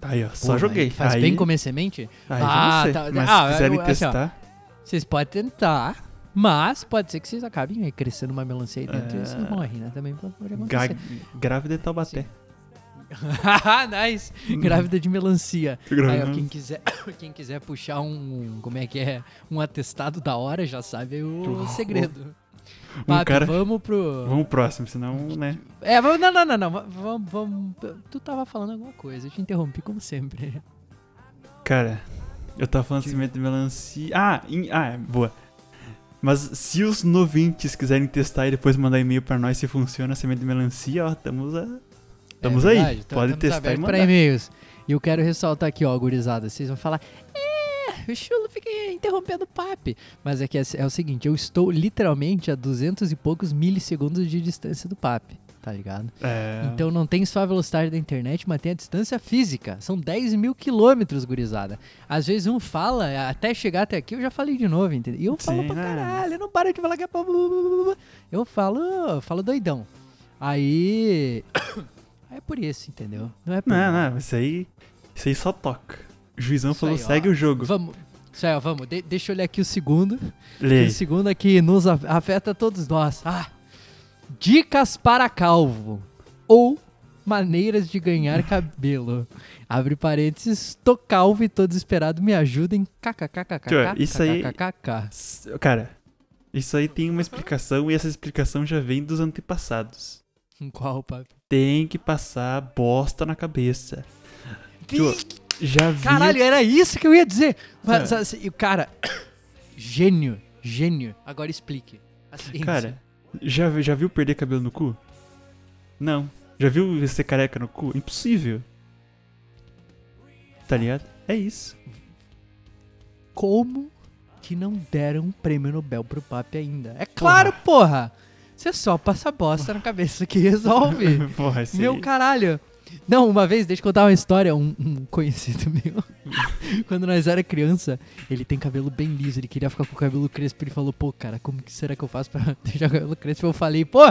Tá aí, ó. Só Pô, joguei. Faz aí, bem comer semente? Aí Ah, sei. tá- Mas ah, se quiserem eu- assim, ó. testar. Vocês podem tentar, mas pode ser que vocês acabem aí crescendo uma melancia aí dentro e É. vocês morrem, né? Também pode acontecer. grávida de Taubaté. nice! Grávida de melancia. Aí, ó, quem quiser, quem quiser puxar um, como é que é, um atestado da hora, já sabe o segredo. Um Papi, cara- vamos pro... Vamos pro próximo, senão, né? É, vamos, não, não, não, não, vamos, vamos, tu tava falando alguma coisa, eu te interrompi como sempre. Cara, eu tava falando de semente de melancia. Ah, em- ah, é, boa. Mas se os novintes quiserem testar e depois mandar e-mail pra nós se funciona a semente de melancia, ó, estamos a... Estamos É aí. Pode estamos testar e mandar. pra e-mails. E eu quero ressaltar aqui, ó, gurizada. Vocês vão falar, é, o chulo fica interrompendo o papi. Mas é que é, é o seguinte, eu estou literalmente a 200 e poucos milissegundos de distância do papi, tá ligado? É, Então não tem só a velocidade da internet, mas tem a distância física. São 10 mil quilômetros, gurizada. Às vezes um fala, até chegar até aqui eu já falei de novo, entendeu? E eu falo Sim, pra é. caralho, eu não paro de falar que é. Eu falo, eu falo doidão. Aí... é por isso, entendeu? Não é por Não, não, isso aí, isso aí só toca. O juizão Isso falou, aí, ó. segue o jogo. Vamos... Isso aí, ó, vamos. De- deixa eu olhar aqui o segundo. Lê. O segundo aqui nos af- afeta todos nós. Ah, dicas para calvo. Ou maneiras de ganhar cabelo. Abre parênteses, tô calvo e tô desesperado, me ajudem. KKKKK. Isso aí- Cara, isso aí tem uma explicação e essa explicação já vem dos antepassados. Qual, papi? Tem que passar bosta na cabeça. Tio, já vi... Caralho, era isso que eu ia dizer. Mas, É. assim, cara, gênio, gênio. Agora explique. Cara, já, já viu perder cabelo no cu? Não. Já viu ser careca no cu? Impossível. Tá ligado? É isso. como que não deram um prêmio Nobel pro Papi ainda. É claro, porra! Você só passa bosta na cabeça que resolve. Porra, esse Meu caralho. Não, uma vez, deixa eu contar uma história. Um, um conhecido meu, quando nós era criança, ele tem cabelo bem liso, ele queria ficar com o cabelo crespo. Ele falou, pô, cara, como que será que eu faço pra deixar o cabelo crespo? Eu falei, pô,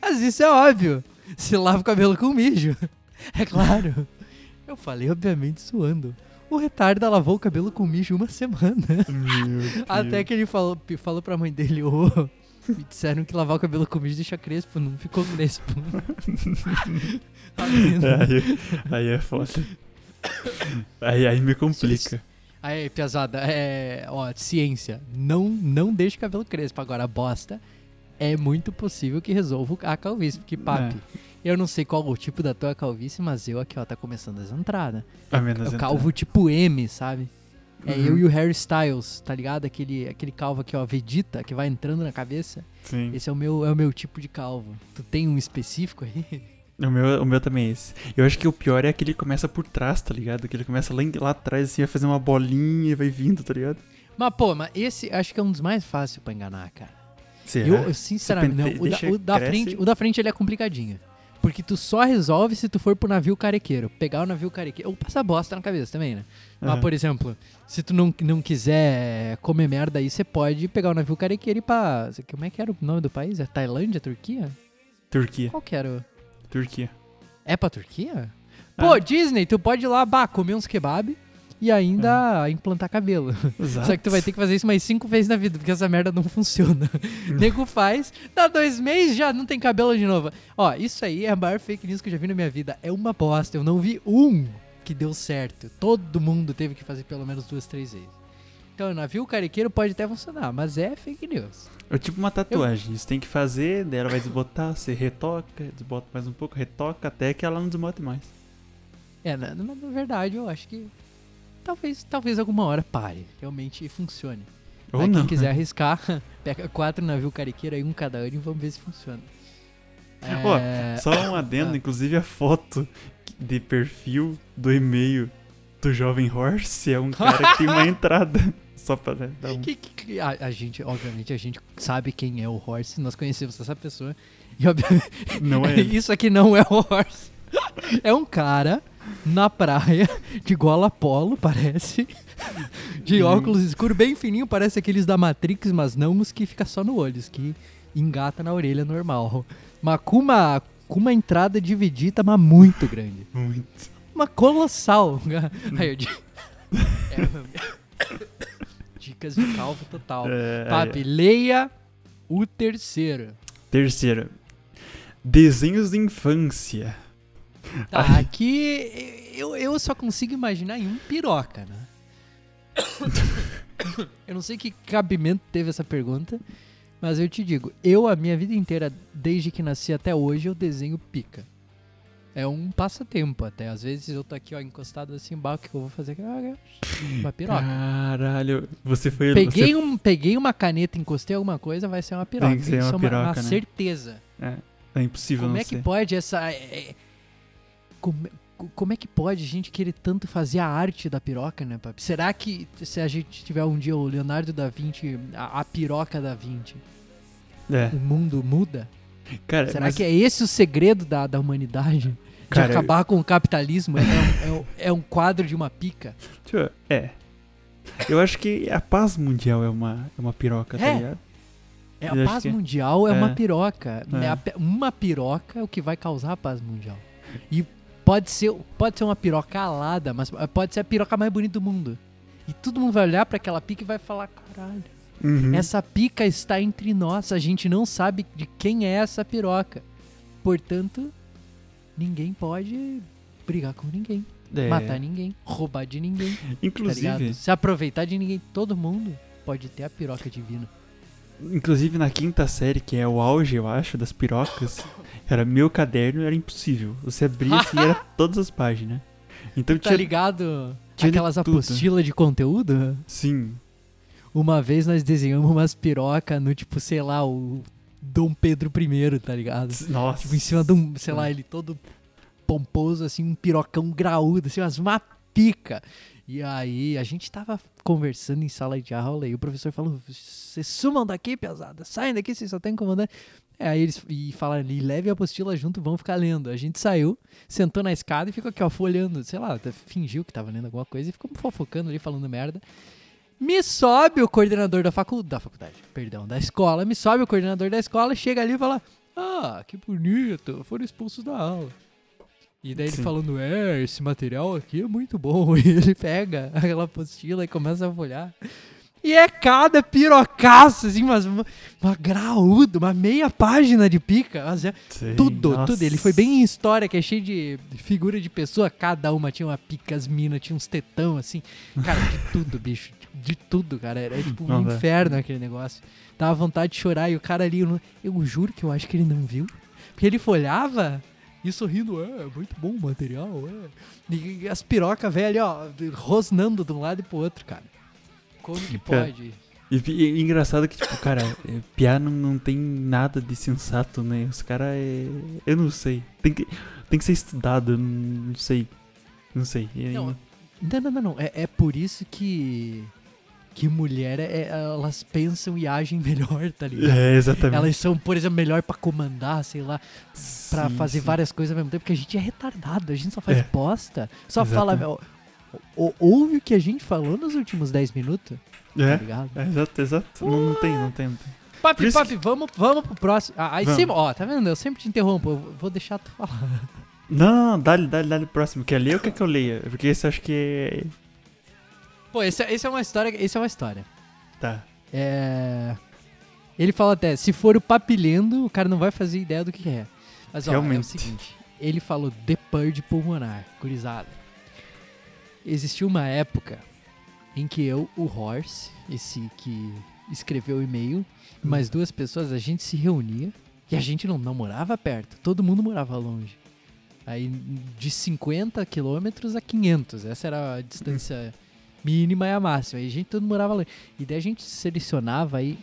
mas isso é óbvio. Você lava o cabelo com mijo. É claro. Eu falei, obviamente, suando. O retarda lavou o cabelo com mijo uma semana. Até que ele falou, falou pra mãe dele, ô, me disseram que lavar o cabelo com mijo deixa crespo, não ficou crespo. Tá? É, aí, aí é foda. Aí, aí me complica. Aí, piazada, é, ó, ciência, não, não deixe o cabelo crespo. Agora, bosta, é muito possível que resolva a calvície, porque, papi, eu não sei qual o tipo da tua calvície, mas eu aqui, ó, tá começando as entradas. A menos É o calvo tipo M, sabe? É Uhum. eu e o Harry Styles, tá ligado? Aquele, aquele calvo aqui, ó, Vegeta, que vai entrando na cabeça. Sim. Esse é o meu, é o meu tipo de calvo. Tu tem um específico aí? O meu, o meu também é esse. Eu acho que o pior é que ele começa por trás, tá ligado? Que ele começa lá, lá atrás, assim, vai fazer uma bolinha e vai vindo, tá ligado? Mas, pô, mas esse acho que é um dos mais fáceis pra enganar, cara. Será? Eu, eu, sinceramente, não. O da, o da frente, o da frente ele é complicadinho. Porque tu só resolve se tu for pro navio carequeiro. Pegar o navio carequeiro. Ou passar bosta na cabeça também, né? Mas, Aham. por exemplo, se tu não, não quiser comer merda aí, você pode pegar o navio carequeiro e ir pra. Como é que era o nome do país? É Tailândia, Turquia? Turquia. Qual que era? o- Turquia. É pra Turquia? Ah. Pô, Disney, tu pode ir lá, bah, comer uns kebab e ainda implantar cabelo. Exato. Só que tu vai ter que fazer isso mais cinco vezes na vida, porque essa merda não funciona. Nego faz, dá dois meses, já não tem cabelo de novo. Ó, isso aí é a maior fake news que eu já vi na minha vida. É uma bosta. Eu não vi um que deu certo. Todo mundo teve que fazer pelo menos duas, três vezes. Então, o navio carequeiro pode até funcionar, mas é fake news. É tipo uma tatuagem. Você tem que fazer, daí ela vai desbotar, você retoca, desbota mais um pouco, retoca, até que ela não desbote mais. É, na, na- na verdade, eu acho que talvez, talvez alguma hora pare, realmente funcione. Ou não. quem quiser né? arriscar, pega quatro navio carequeiro aí, um cada ano e vamos ver se funciona. É, Só um adendo, Ah. inclusive a foto de perfil do e-mail do Jovem Horse é um cara que tem uma entrada. Só pra dar um. que- que- que- a, a gente, obviamente, a gente sabe quem é o Horse, nós conhecemos essa pessoa. E obviamente, Não é ele. isso aqui não é o Horse. É um cara na praia, de gola polo, parece. De Hum. óculos escuros, bem fininho, parece aqueles da Matrix, mas não os que fica só no olho, os que engata na orelha normal. Mas com uma, com uma entrada dividida, mas muito grande. Muito. Uma colossal. Aí eu digo. É, Dicas de calvo total. É, Papi, aí, leia o terceiro. Terceira. Desenhos de infância. Tá, aqui eu, eu só consigo imaginar em um piroca, né? eu não sei que cabimento teve essa pergunta, mas eu te digo, eu a minha vida inteira, desde que nasci até hoje, eu desenho pica. É um passatempo até. Às vezes eu tô aqui, ó, encostado assim, bah, o que eu vou fazer? Ah, Uma piroca. Caralho, você foi. Peguei, você... um, peguei uma caneta, encostei alguma coisa, vai ser uma piroca. Tem que ser Isso uma é piroca, uma né? certeza. É impossível Como não é que ser. pode essa. é, é, como, como é que pode a gente querer tanto fazer a arte da piroca, né, papi? Será que se a gente tiver um dia o Leonardo da Vinci, a, a piroca da Vinci, É. o mundo muda? Cara, Será mas- que é esse o segredo da, da humanidade? De Cara, acabar com o capitalismo? É, um- é é um quadro de uma pica? Eu- É. Eu acho que a paz mundial é uma, é uma piroca, tá É. ligado? É, Eu a paz que é. mundial é, uma É. piroca. É. É pe- uma piroca é o que vai causar a paz mundial. E pode ser, pode ser uma piroca alada, mas pode ser a piroca mais bonita do mundo. E todo mundo vai olhar pra aquela pica e vai falar: caralho, Uhum. essa pica está entre nós, a gente não sabe de quem é essa piroca. Portanto, ninguém pode brigar com ninguém, É. matar ninguém, roubar de ninguém, tá Inclusive, ligado? Se aproveitar de ninguém. Todo mundo pode ter a piroca divina. Inclusive na quinta série, que é o auge, eu acho, das pirocas, era meu caderno era impossível. Você abria assim, era todas as páginas. Então Tá tinha. ligado? tinha Aquelas apostilas de conteúdo? Sim. Uma vez nós desenhamos umas piroca no tipo, sei lá, o Dom Pedro I, tá ligado? Nossa. Tipo, em cima de um, sei lá, ele todo pomposo, assim, um pirocão graúdo, assim, mas uma pica. E aí, a gente tava conversando em sala de aula e o professor falou: vocês sumam daqui, pesada, saem daqui, vocês só estão incomodando. É, aí eles e falaram ali, leve a apostila junto, vão ficar lendo. A gente saiu, sentou na escada e ficou aqui, ó, folhando, sei lá, fingiu que tava lendo alguma coisa e ficou fofocando ali, falando merda. Me sobe o coordenador da, facu da faculdade, perdão, da escola, me sobe o coordenador da escola, chega ali e fala: Ah, que bonito, foram expulsos da aula. E daí ele Sim. falando, é, esse material aqui é muito bom. E ele pega aquela apostila e começa a folhar. E é cada pirocaça, assim, mas uma, uma graúda, uma meia página de pica. Mas é Sim, tudo, nossa. tudo. Ele foi bem em história, que é cheio de figura de pessoa. Cada uma tinha uma pica, as minas tinha uns tetão, assim. Cara, de tudo, bicho. De, tudo, cara. Era tipo um Não dá. inferno aquele negócio. Dava vontade de chorar e o cara ali, eu, não- eu juro que eu acho que ele não viu. Porque ele folhava e sorrindo, é, muito bom o material, é. E, as pirocas velhas ali, ó, rosnando de um lado e pro outro, cara. Como que pode? E, e- engraçado que, tipo, cara, é, piá não, não tem nada de sensato, né? Os caras é. Eu não sei. Tem que, tem que ser estudado, não não sei. Não sei. Não, Não, não, não, não. É, é por isso que. Que mulher, é, elas pensam e agem melhor, tá ligado? É, exatamente. Elas são, por exemplo, melhor pra comandar, sei lá, pra Sim, fazer sim. várias coisas ao mesmo tempo, porque a gente é retardado, a gente só faz É. bosta. Só Exato. fala, o- Ouve o que a gente falou nos últimos 10 minutos, tá É, ligado? é, exato, exato. Não, não tem, não tem, não tem. Papi, papi, vamos, vamos pro próximo. Ah, aí Vamos. sempre, ó, tá vendo? Eu sempre te interrompo, eu vou deixar tu falar. Não, não, não, dá-lhe, dá-lhe, dá-lhe próximo. Quer ler ou quer que eu leia? Porque esse eu acho que é. Pô, esse, é- esse é uma história, esse é uma história. Tá. É. Ele fala até, se for o papilhendo, o cara não vai fazer ideia do que é. Mas ó, é o seguinte, ele falou The Purge pulmonar, gurizada. Existiu uma época em que eu, o Horse, esse que escreveu o e-mail, e mais duas pessoas, a gente se reunia e a gente não, não morava perto, todo mundo morava longe. Aí de 50 quilômetros a 500, essa era a distância mínima e a máxima. E a gente todo morava longe. E daí a gente selecionava aí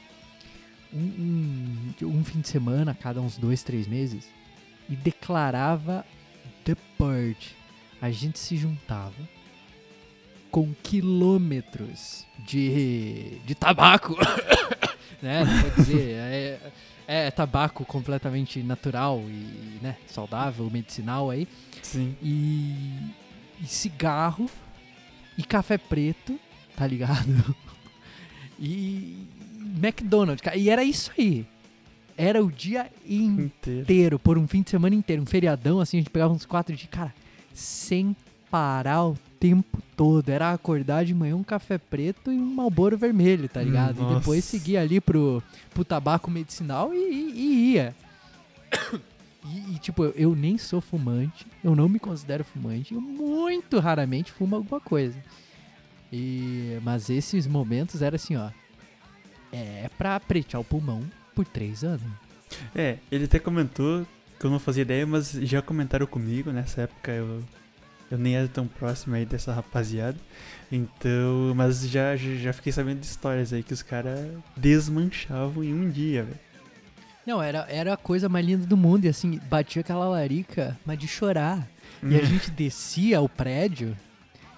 um, um, um fim de semana, cada uns dois, três meses, e declarava The Purge. A gente se juntava com quilômetros de, de tabaco, né? Vou dizer, é, é tabaco completamente natural e né, saudável, medicinal aí, Sim. e, e cigarro e café preto, tá ligado? E McDonald's, cara, e era isso aí. Era o dia Inteiro. inteiro, por um fim de semana inteiro, um feriadão, assim, a gente pegava uns quatro dias, cara, sem parar o tempo todo. Era acordar de manhã um café preto e um malboro vermelho, tá ligado? E depois Nossa. seguir ali pro, pro tabaco medicinal e, e- e ia. E, e, tipo, eu, nem sou fumante, eu não me considero fumante, eu muito raramente fumo alguma coisa. E, mas esses momentos era assim, ó. É pra pretear o pulmão por três anos. É, ele até comentou que eu não fazia ideia, mas já comentaram comigo nessa época. Eu, eu nem era tão próximo aí dessa rapaziada. Então, mas já, já fiquei sabendo de histórias aí que os caras desmanchavam em um dia, velho. Não, era, era a coisa mais linda do mundo. E assim, batia aquela larica, mas de chorar. E a gente descia o prédio.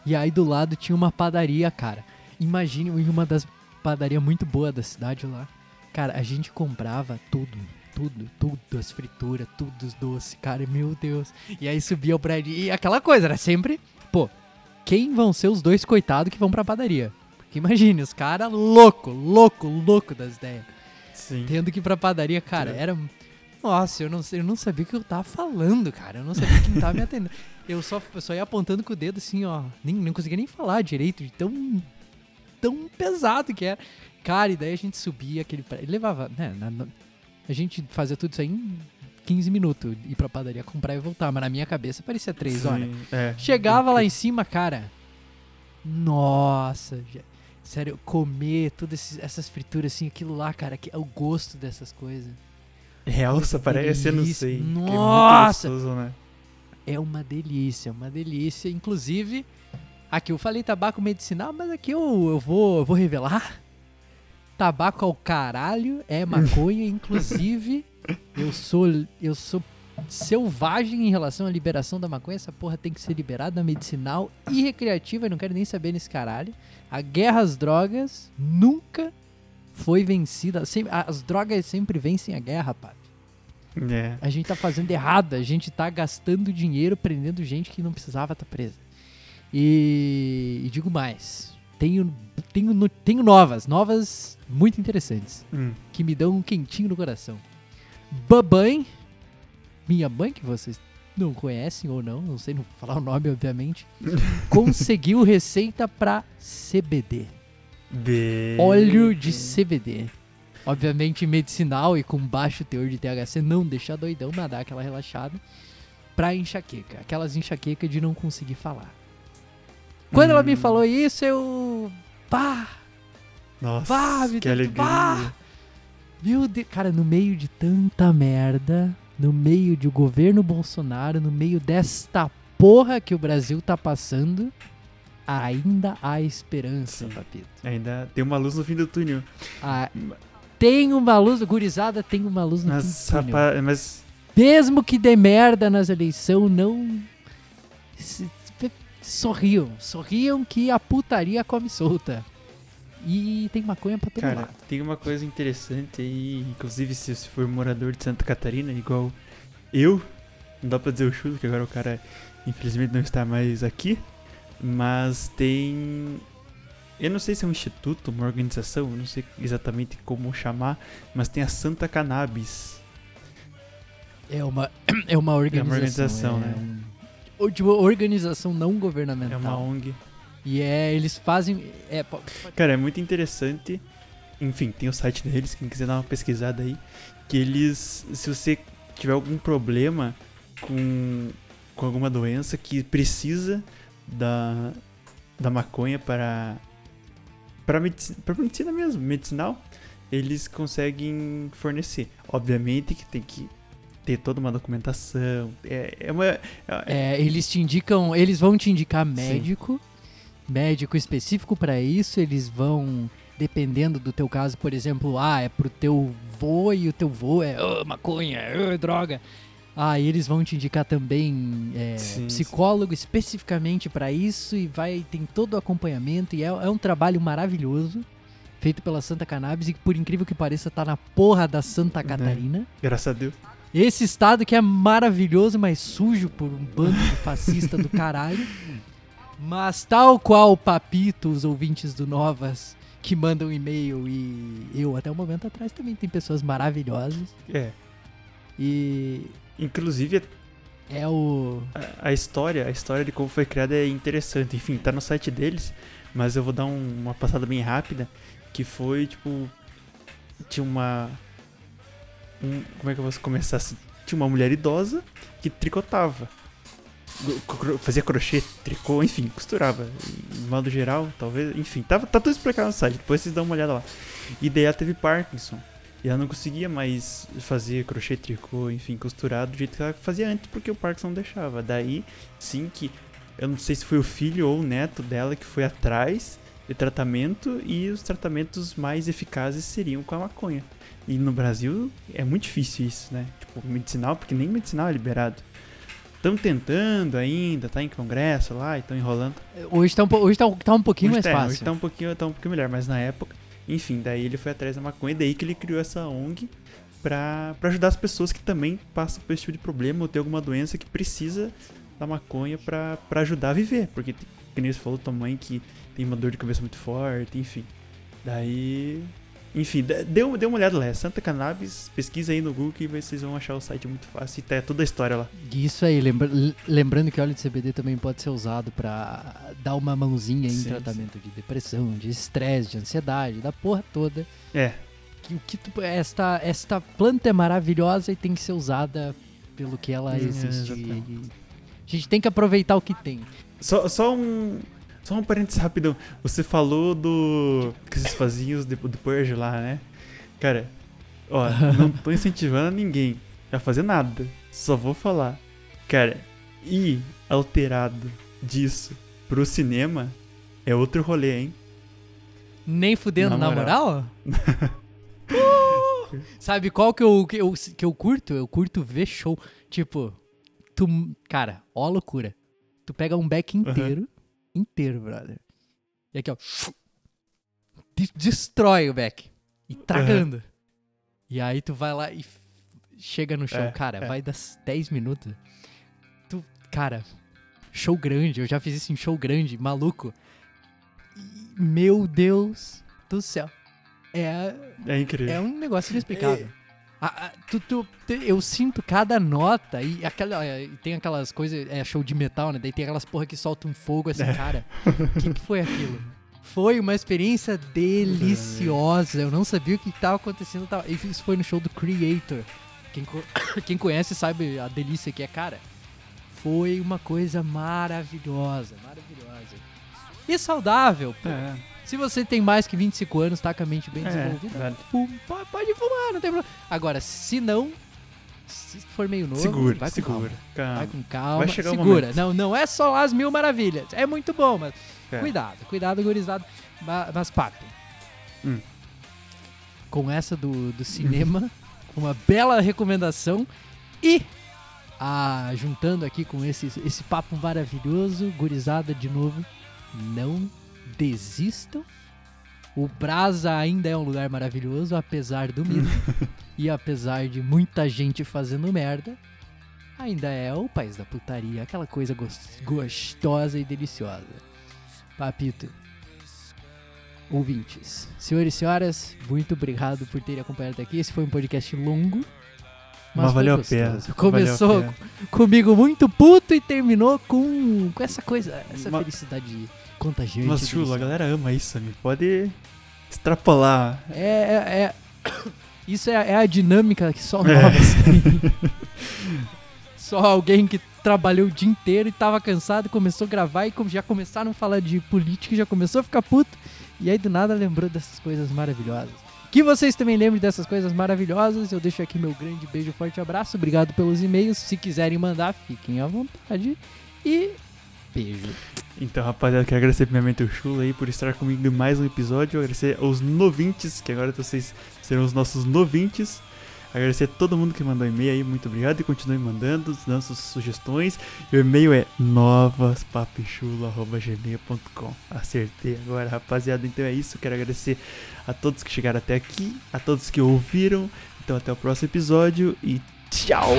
E aí do lado tinha uma padaria, cara. Imagine uma das padarias muito boas da cidade lá. Cara, a gente comprava tudo. Tudo, tudo, as frituras, tudo os doces, cara, meu Deus. E aí subia o prédio. E aquela coisa, era sempre, pô, quem vão ser os dois coitados que vão pra padaria? Porque imagine, os caras louco, louco, louco das ideias Sim. tendo que ir pra padaria, cara, É. era. Nossa, eu não, eu não sabia o que eu tava falando, cara. Eu não sabia quem tava me atendendo. Eu só, eu só ia apontando com o dedo assim, ó. Nem, não conseguia nem falar direito, de tão. tão pesado que era. Cara, e daí a gente subia aquele. pré- Levava, né? na- na- a gente fazia tudo isso aí em 15 minutos. Ir pra padaria comprar e voltar. Mas na minha cabeça parecia 3 Sim, horas. É. Chegava lá em cima, cara. Nossa, já- sério, comer todas essas frituras assim, aquilo lá, cara, que é o gosto dessas coisas. Realça, parece, eu não sei. é Nossa! gostoso, né? É uma delícia, uma delícia. Inclusive, aqui eu falei tabaco medicinal, mas aqui eu, eu vou, eu vou revelar. Tabaco ao caralho é maconha, inclusive eu sou eu sou selvagem em relação à liberação da maconha. Essa porra tem que ser liberada medicinal e recreativa. Eu não quero nem saber nesse caralho. A guerra às drogas nunca foi vencida. As drogas sempre vencem a guerra, papi. É. A gente tá fazendo errado. A gente tá gastando dinheiro prendendo gente que não precisava estar presa. E, e digo mais. Tenho, tenho, tenho novas, novas muito interessantes Hum. que me dão um quentinho no coração. Babãe, minha mãe, que vocês não conhecem ou não, não sei não falar o nome, obviamente, conseguiu receita pra CBD. Be- Óleo de CBD. Obviamente medicinal e com baixo teor de THC, não deixa doidão, mas dá aquela relaxada. Pra enxaqueca, aquelas enxaqueca de não conseguir falar. Quando ela me Hum. falou isso, eu. Pá! Nossa, Pá, que alegria. pá! Meu Deus, cara, no meio de tanta merda, no meio de governo Bolsonaro, no meio desta porra que o Brasil tá passando, ainda há esperança, Sim. papito. Ainda tem uma luz no fim do túnel. Ah, tem uma luz, gurizada, tem uma luz no Mas, fim do túnel. rapaz, mas Mesmo que dê merda nas eleições, não. Sorriam, sorriam que a putaria come solta. E tem maconha pra todo Cara, lado. tem uma coisa interessante aí, inclusive se você for morador de Santa Catarina, igual eu, não dá pra dizer o chulo, que agora o cara infelizmente não está mais aqui, mas tem. Eu não sei se é um instituto, uma organização, eu não sei exatamente como chamar, mas tem a Santa Cannabis. É uma, é uma organização. organização, é né? um- ou de uma organização não governamental. É uma ONG. E é, eles fazem. É, po- Cara, é muito interessante. Enfim, tem o site deles, quem quiser dar uma pesquisada aí. Que eles, se você tiver algum problema com, com alguma doença que precisa da, da maconha para para medici para medicina mesmo, medicinal, eles conseguem fornecer. Obviamente que tem que ter toda uma documentação. É, é uma. é- é, eles te indicam. Eles vão te indicar médico. Médico específico pra isso. Eles vão. Dependendo do teu caso, por exemplo, ah, é pro teu vô e o teu vô é "Ah, maconha, ah, droga. Aí eles vão te indicar também é, Sim, psicólogo especificamente pra isso e vai tem todo o acompanhamento e é, é um trabalho maravilhoso feito pela Santa Cannabis e que por incrível que pareça tá na porra da Santa Né. Catarina. graças a Deus. Esse estado que é maravilhoso, mas sujo por um bando de fascista do caralho. Mas tal qual o Papito, os ouvintes do Novas que mandam e-mail e eu até um momento atrás também tem pessoas maravilhosas. É. E Inclusive, é o a, a história, a história de como foi criada é interessante. Enfim, tá no site deles, mas eu vou dar um- uma passada bem rápida, que foi tipo tinha uma um- como é que eu posso começar? assim? Tinha uma mulher idosa que tricotava. Fazia crochê, tricô, enfim, costurava. De modo geral, talvez, enfim, tava, tá tudo explicado no site, depois vocês dão uma olhada lá. E daí ela teve Parkinson. E ela não conseguia mais fazer crochê, tricô, enfim, costurar do jeito que ela fazia antes, porque o Parkinson não deixava. Daí, sim que eu não sei se foi o filho ou o neto dela que foi atrás de tratamento e os tratamentos mais eficazes seriam com a maconha. E no Brasil é muito difícil isso, né? Tipo, medicinal, porque nem medicinal é liberado. Estão tentando ainda, tá em congresso lá e estão enrolando. hoje tá um, hoje tá, tá um pouquinho Hoje mais tá, fácil. Hoje tá um pouquinho, tá um pouquinho melhor, mas na época, enfim, daí ele foi atrás da maconha, daí que ele criou essa ONG pra, pra ajudar as pessoas que também passam por esse tipo de problema ou tem alguma doença que precisa da maconha pra, pra ajudar a viver. Porque, que nem você falou, tua mãe que tem uma dor de cabeça muito forte, enfim. Daí. Enfim, dê- uma- olhada lá. É Santa Cannabis, pesquisa aí no Google que vocês vão achar o site muito fácil e tá toda a história lá. Isso aí, lembra- lembrando que óleo de CBD também pode ser usado pra dar uma mãozinha em Sim, tratamento de depressão, de estresse, de ansiedade, da porra toda. É, que, que tu- esta, esta planta é maravilhosa e tem que ser usada pelo que ela existe. E a gente tem que aproveitar o que tem. Só, só um. Só um parênteses rapidão. Você falou do. que vocês faziam os de- do Purge lá, né? Cara, ó, não tô incentivando ninguém a fazer nada. Só vou falar. Cara, ir alterado disso pro cinema é outro rolê, hein? Nem fudendo, Na na moral? Sabe qual que eu, que, eu, que eu curto? Eu curto ver show. Tipo, tu. Cara, ó a loucura. Tu pega um back inteiro. Inteiro, brother. E aqui, ó. de- Destrói o back. E tragando. E aí tu vai lá e chega no show. É, cara, é. vai das 10 minutos. Tu. Cara, show grande. Eu já fiz isso em show grande, maluco. E, meu Deus do céu. É, É incrível. é um negócio inexplicável. A- a- tu- tu- eu sinto cada nota e aquela, tem aquelas coisas, é show de metal, né? Daí tem aquelas porra que soltam um fogo assim, cara. O que, que foi aquilo? Foi uma experiência deliciosa. Eu não sabia o que estava acontecendo. Tava- Isso foi no show do Creator. Quem, quem conhece sabe a delícia que é, cara. Foi uma coisa maravilhosa, maravilhosa. E saudável, pô. É, Se você tem mais que 25 anos, tá com a mente bem É, desenvolvida, pode, fumar, não tem problema. Agora, se não, se for meio novo, segura, vai com segura. calma. Calma. Vai com calma, Vai segura. momento. não, não é só lá as mil maravilhas. É muito bom, mas É. cuidado, cuidado, gurizada. Ma- Mas, Pato, Hum. com essa do, do cinema, uma bela recomendação e ah, juntando aqui com esse, esse papo maravilhoso, gurizada de novo, não desistam. O Brasa ainda é um lugar maravilhoso, apesar do medo e apesar de muita gente fazendo merda. Ainda é o país da putaria, aquela coisa gos- gostosa e deliciosa. Papito. Ouvintes, senhores e senhoras, muito obrigado por terem acompanhado até aqui. Esse foi um podcast longo. Mas, Mas valeu a pena. Começou valeu comigo muito puto e terminou com, com essa coisa, essa Ma- felicidade contagiante. Mas, Chulo, a galera ama isso, amigo. Pode extrapolar. É, é, é- Isso é, é a dinâmica que só É. nós tem. só alguém que trabalhou o dia inteiro e tava cansado, começou a gravar e já começaram a falar de política, já começou a ficar puto. E aí do nada lembrou dessas coisas maravilhosas. Que vocês também lembrem dessas coisas maravilhosas. Eu deixo aqui meu grande beijo, forte abraço. Obrigado pelos e-mails. Se quiserem mandar, fiquem à vontade. E beijo. Então, rapaziada, quero agradecer primeiramente o Chulo aí por estar comigo em mais um episódio. Agradecer aos novintes, que agora vocês serão os nossos novintes. Agradecer a todo mundo que mandou e-mail aí, muito obrigado. E continue mandando, dando suas sugestões. E o e-mail é novaspapichulo.gmail.com Acertei agora, rapaziada. Então é isso. Quero agradecer a todos que chegaram até aqui, a todos que ouviram. Então até o próximo episódio e tchau!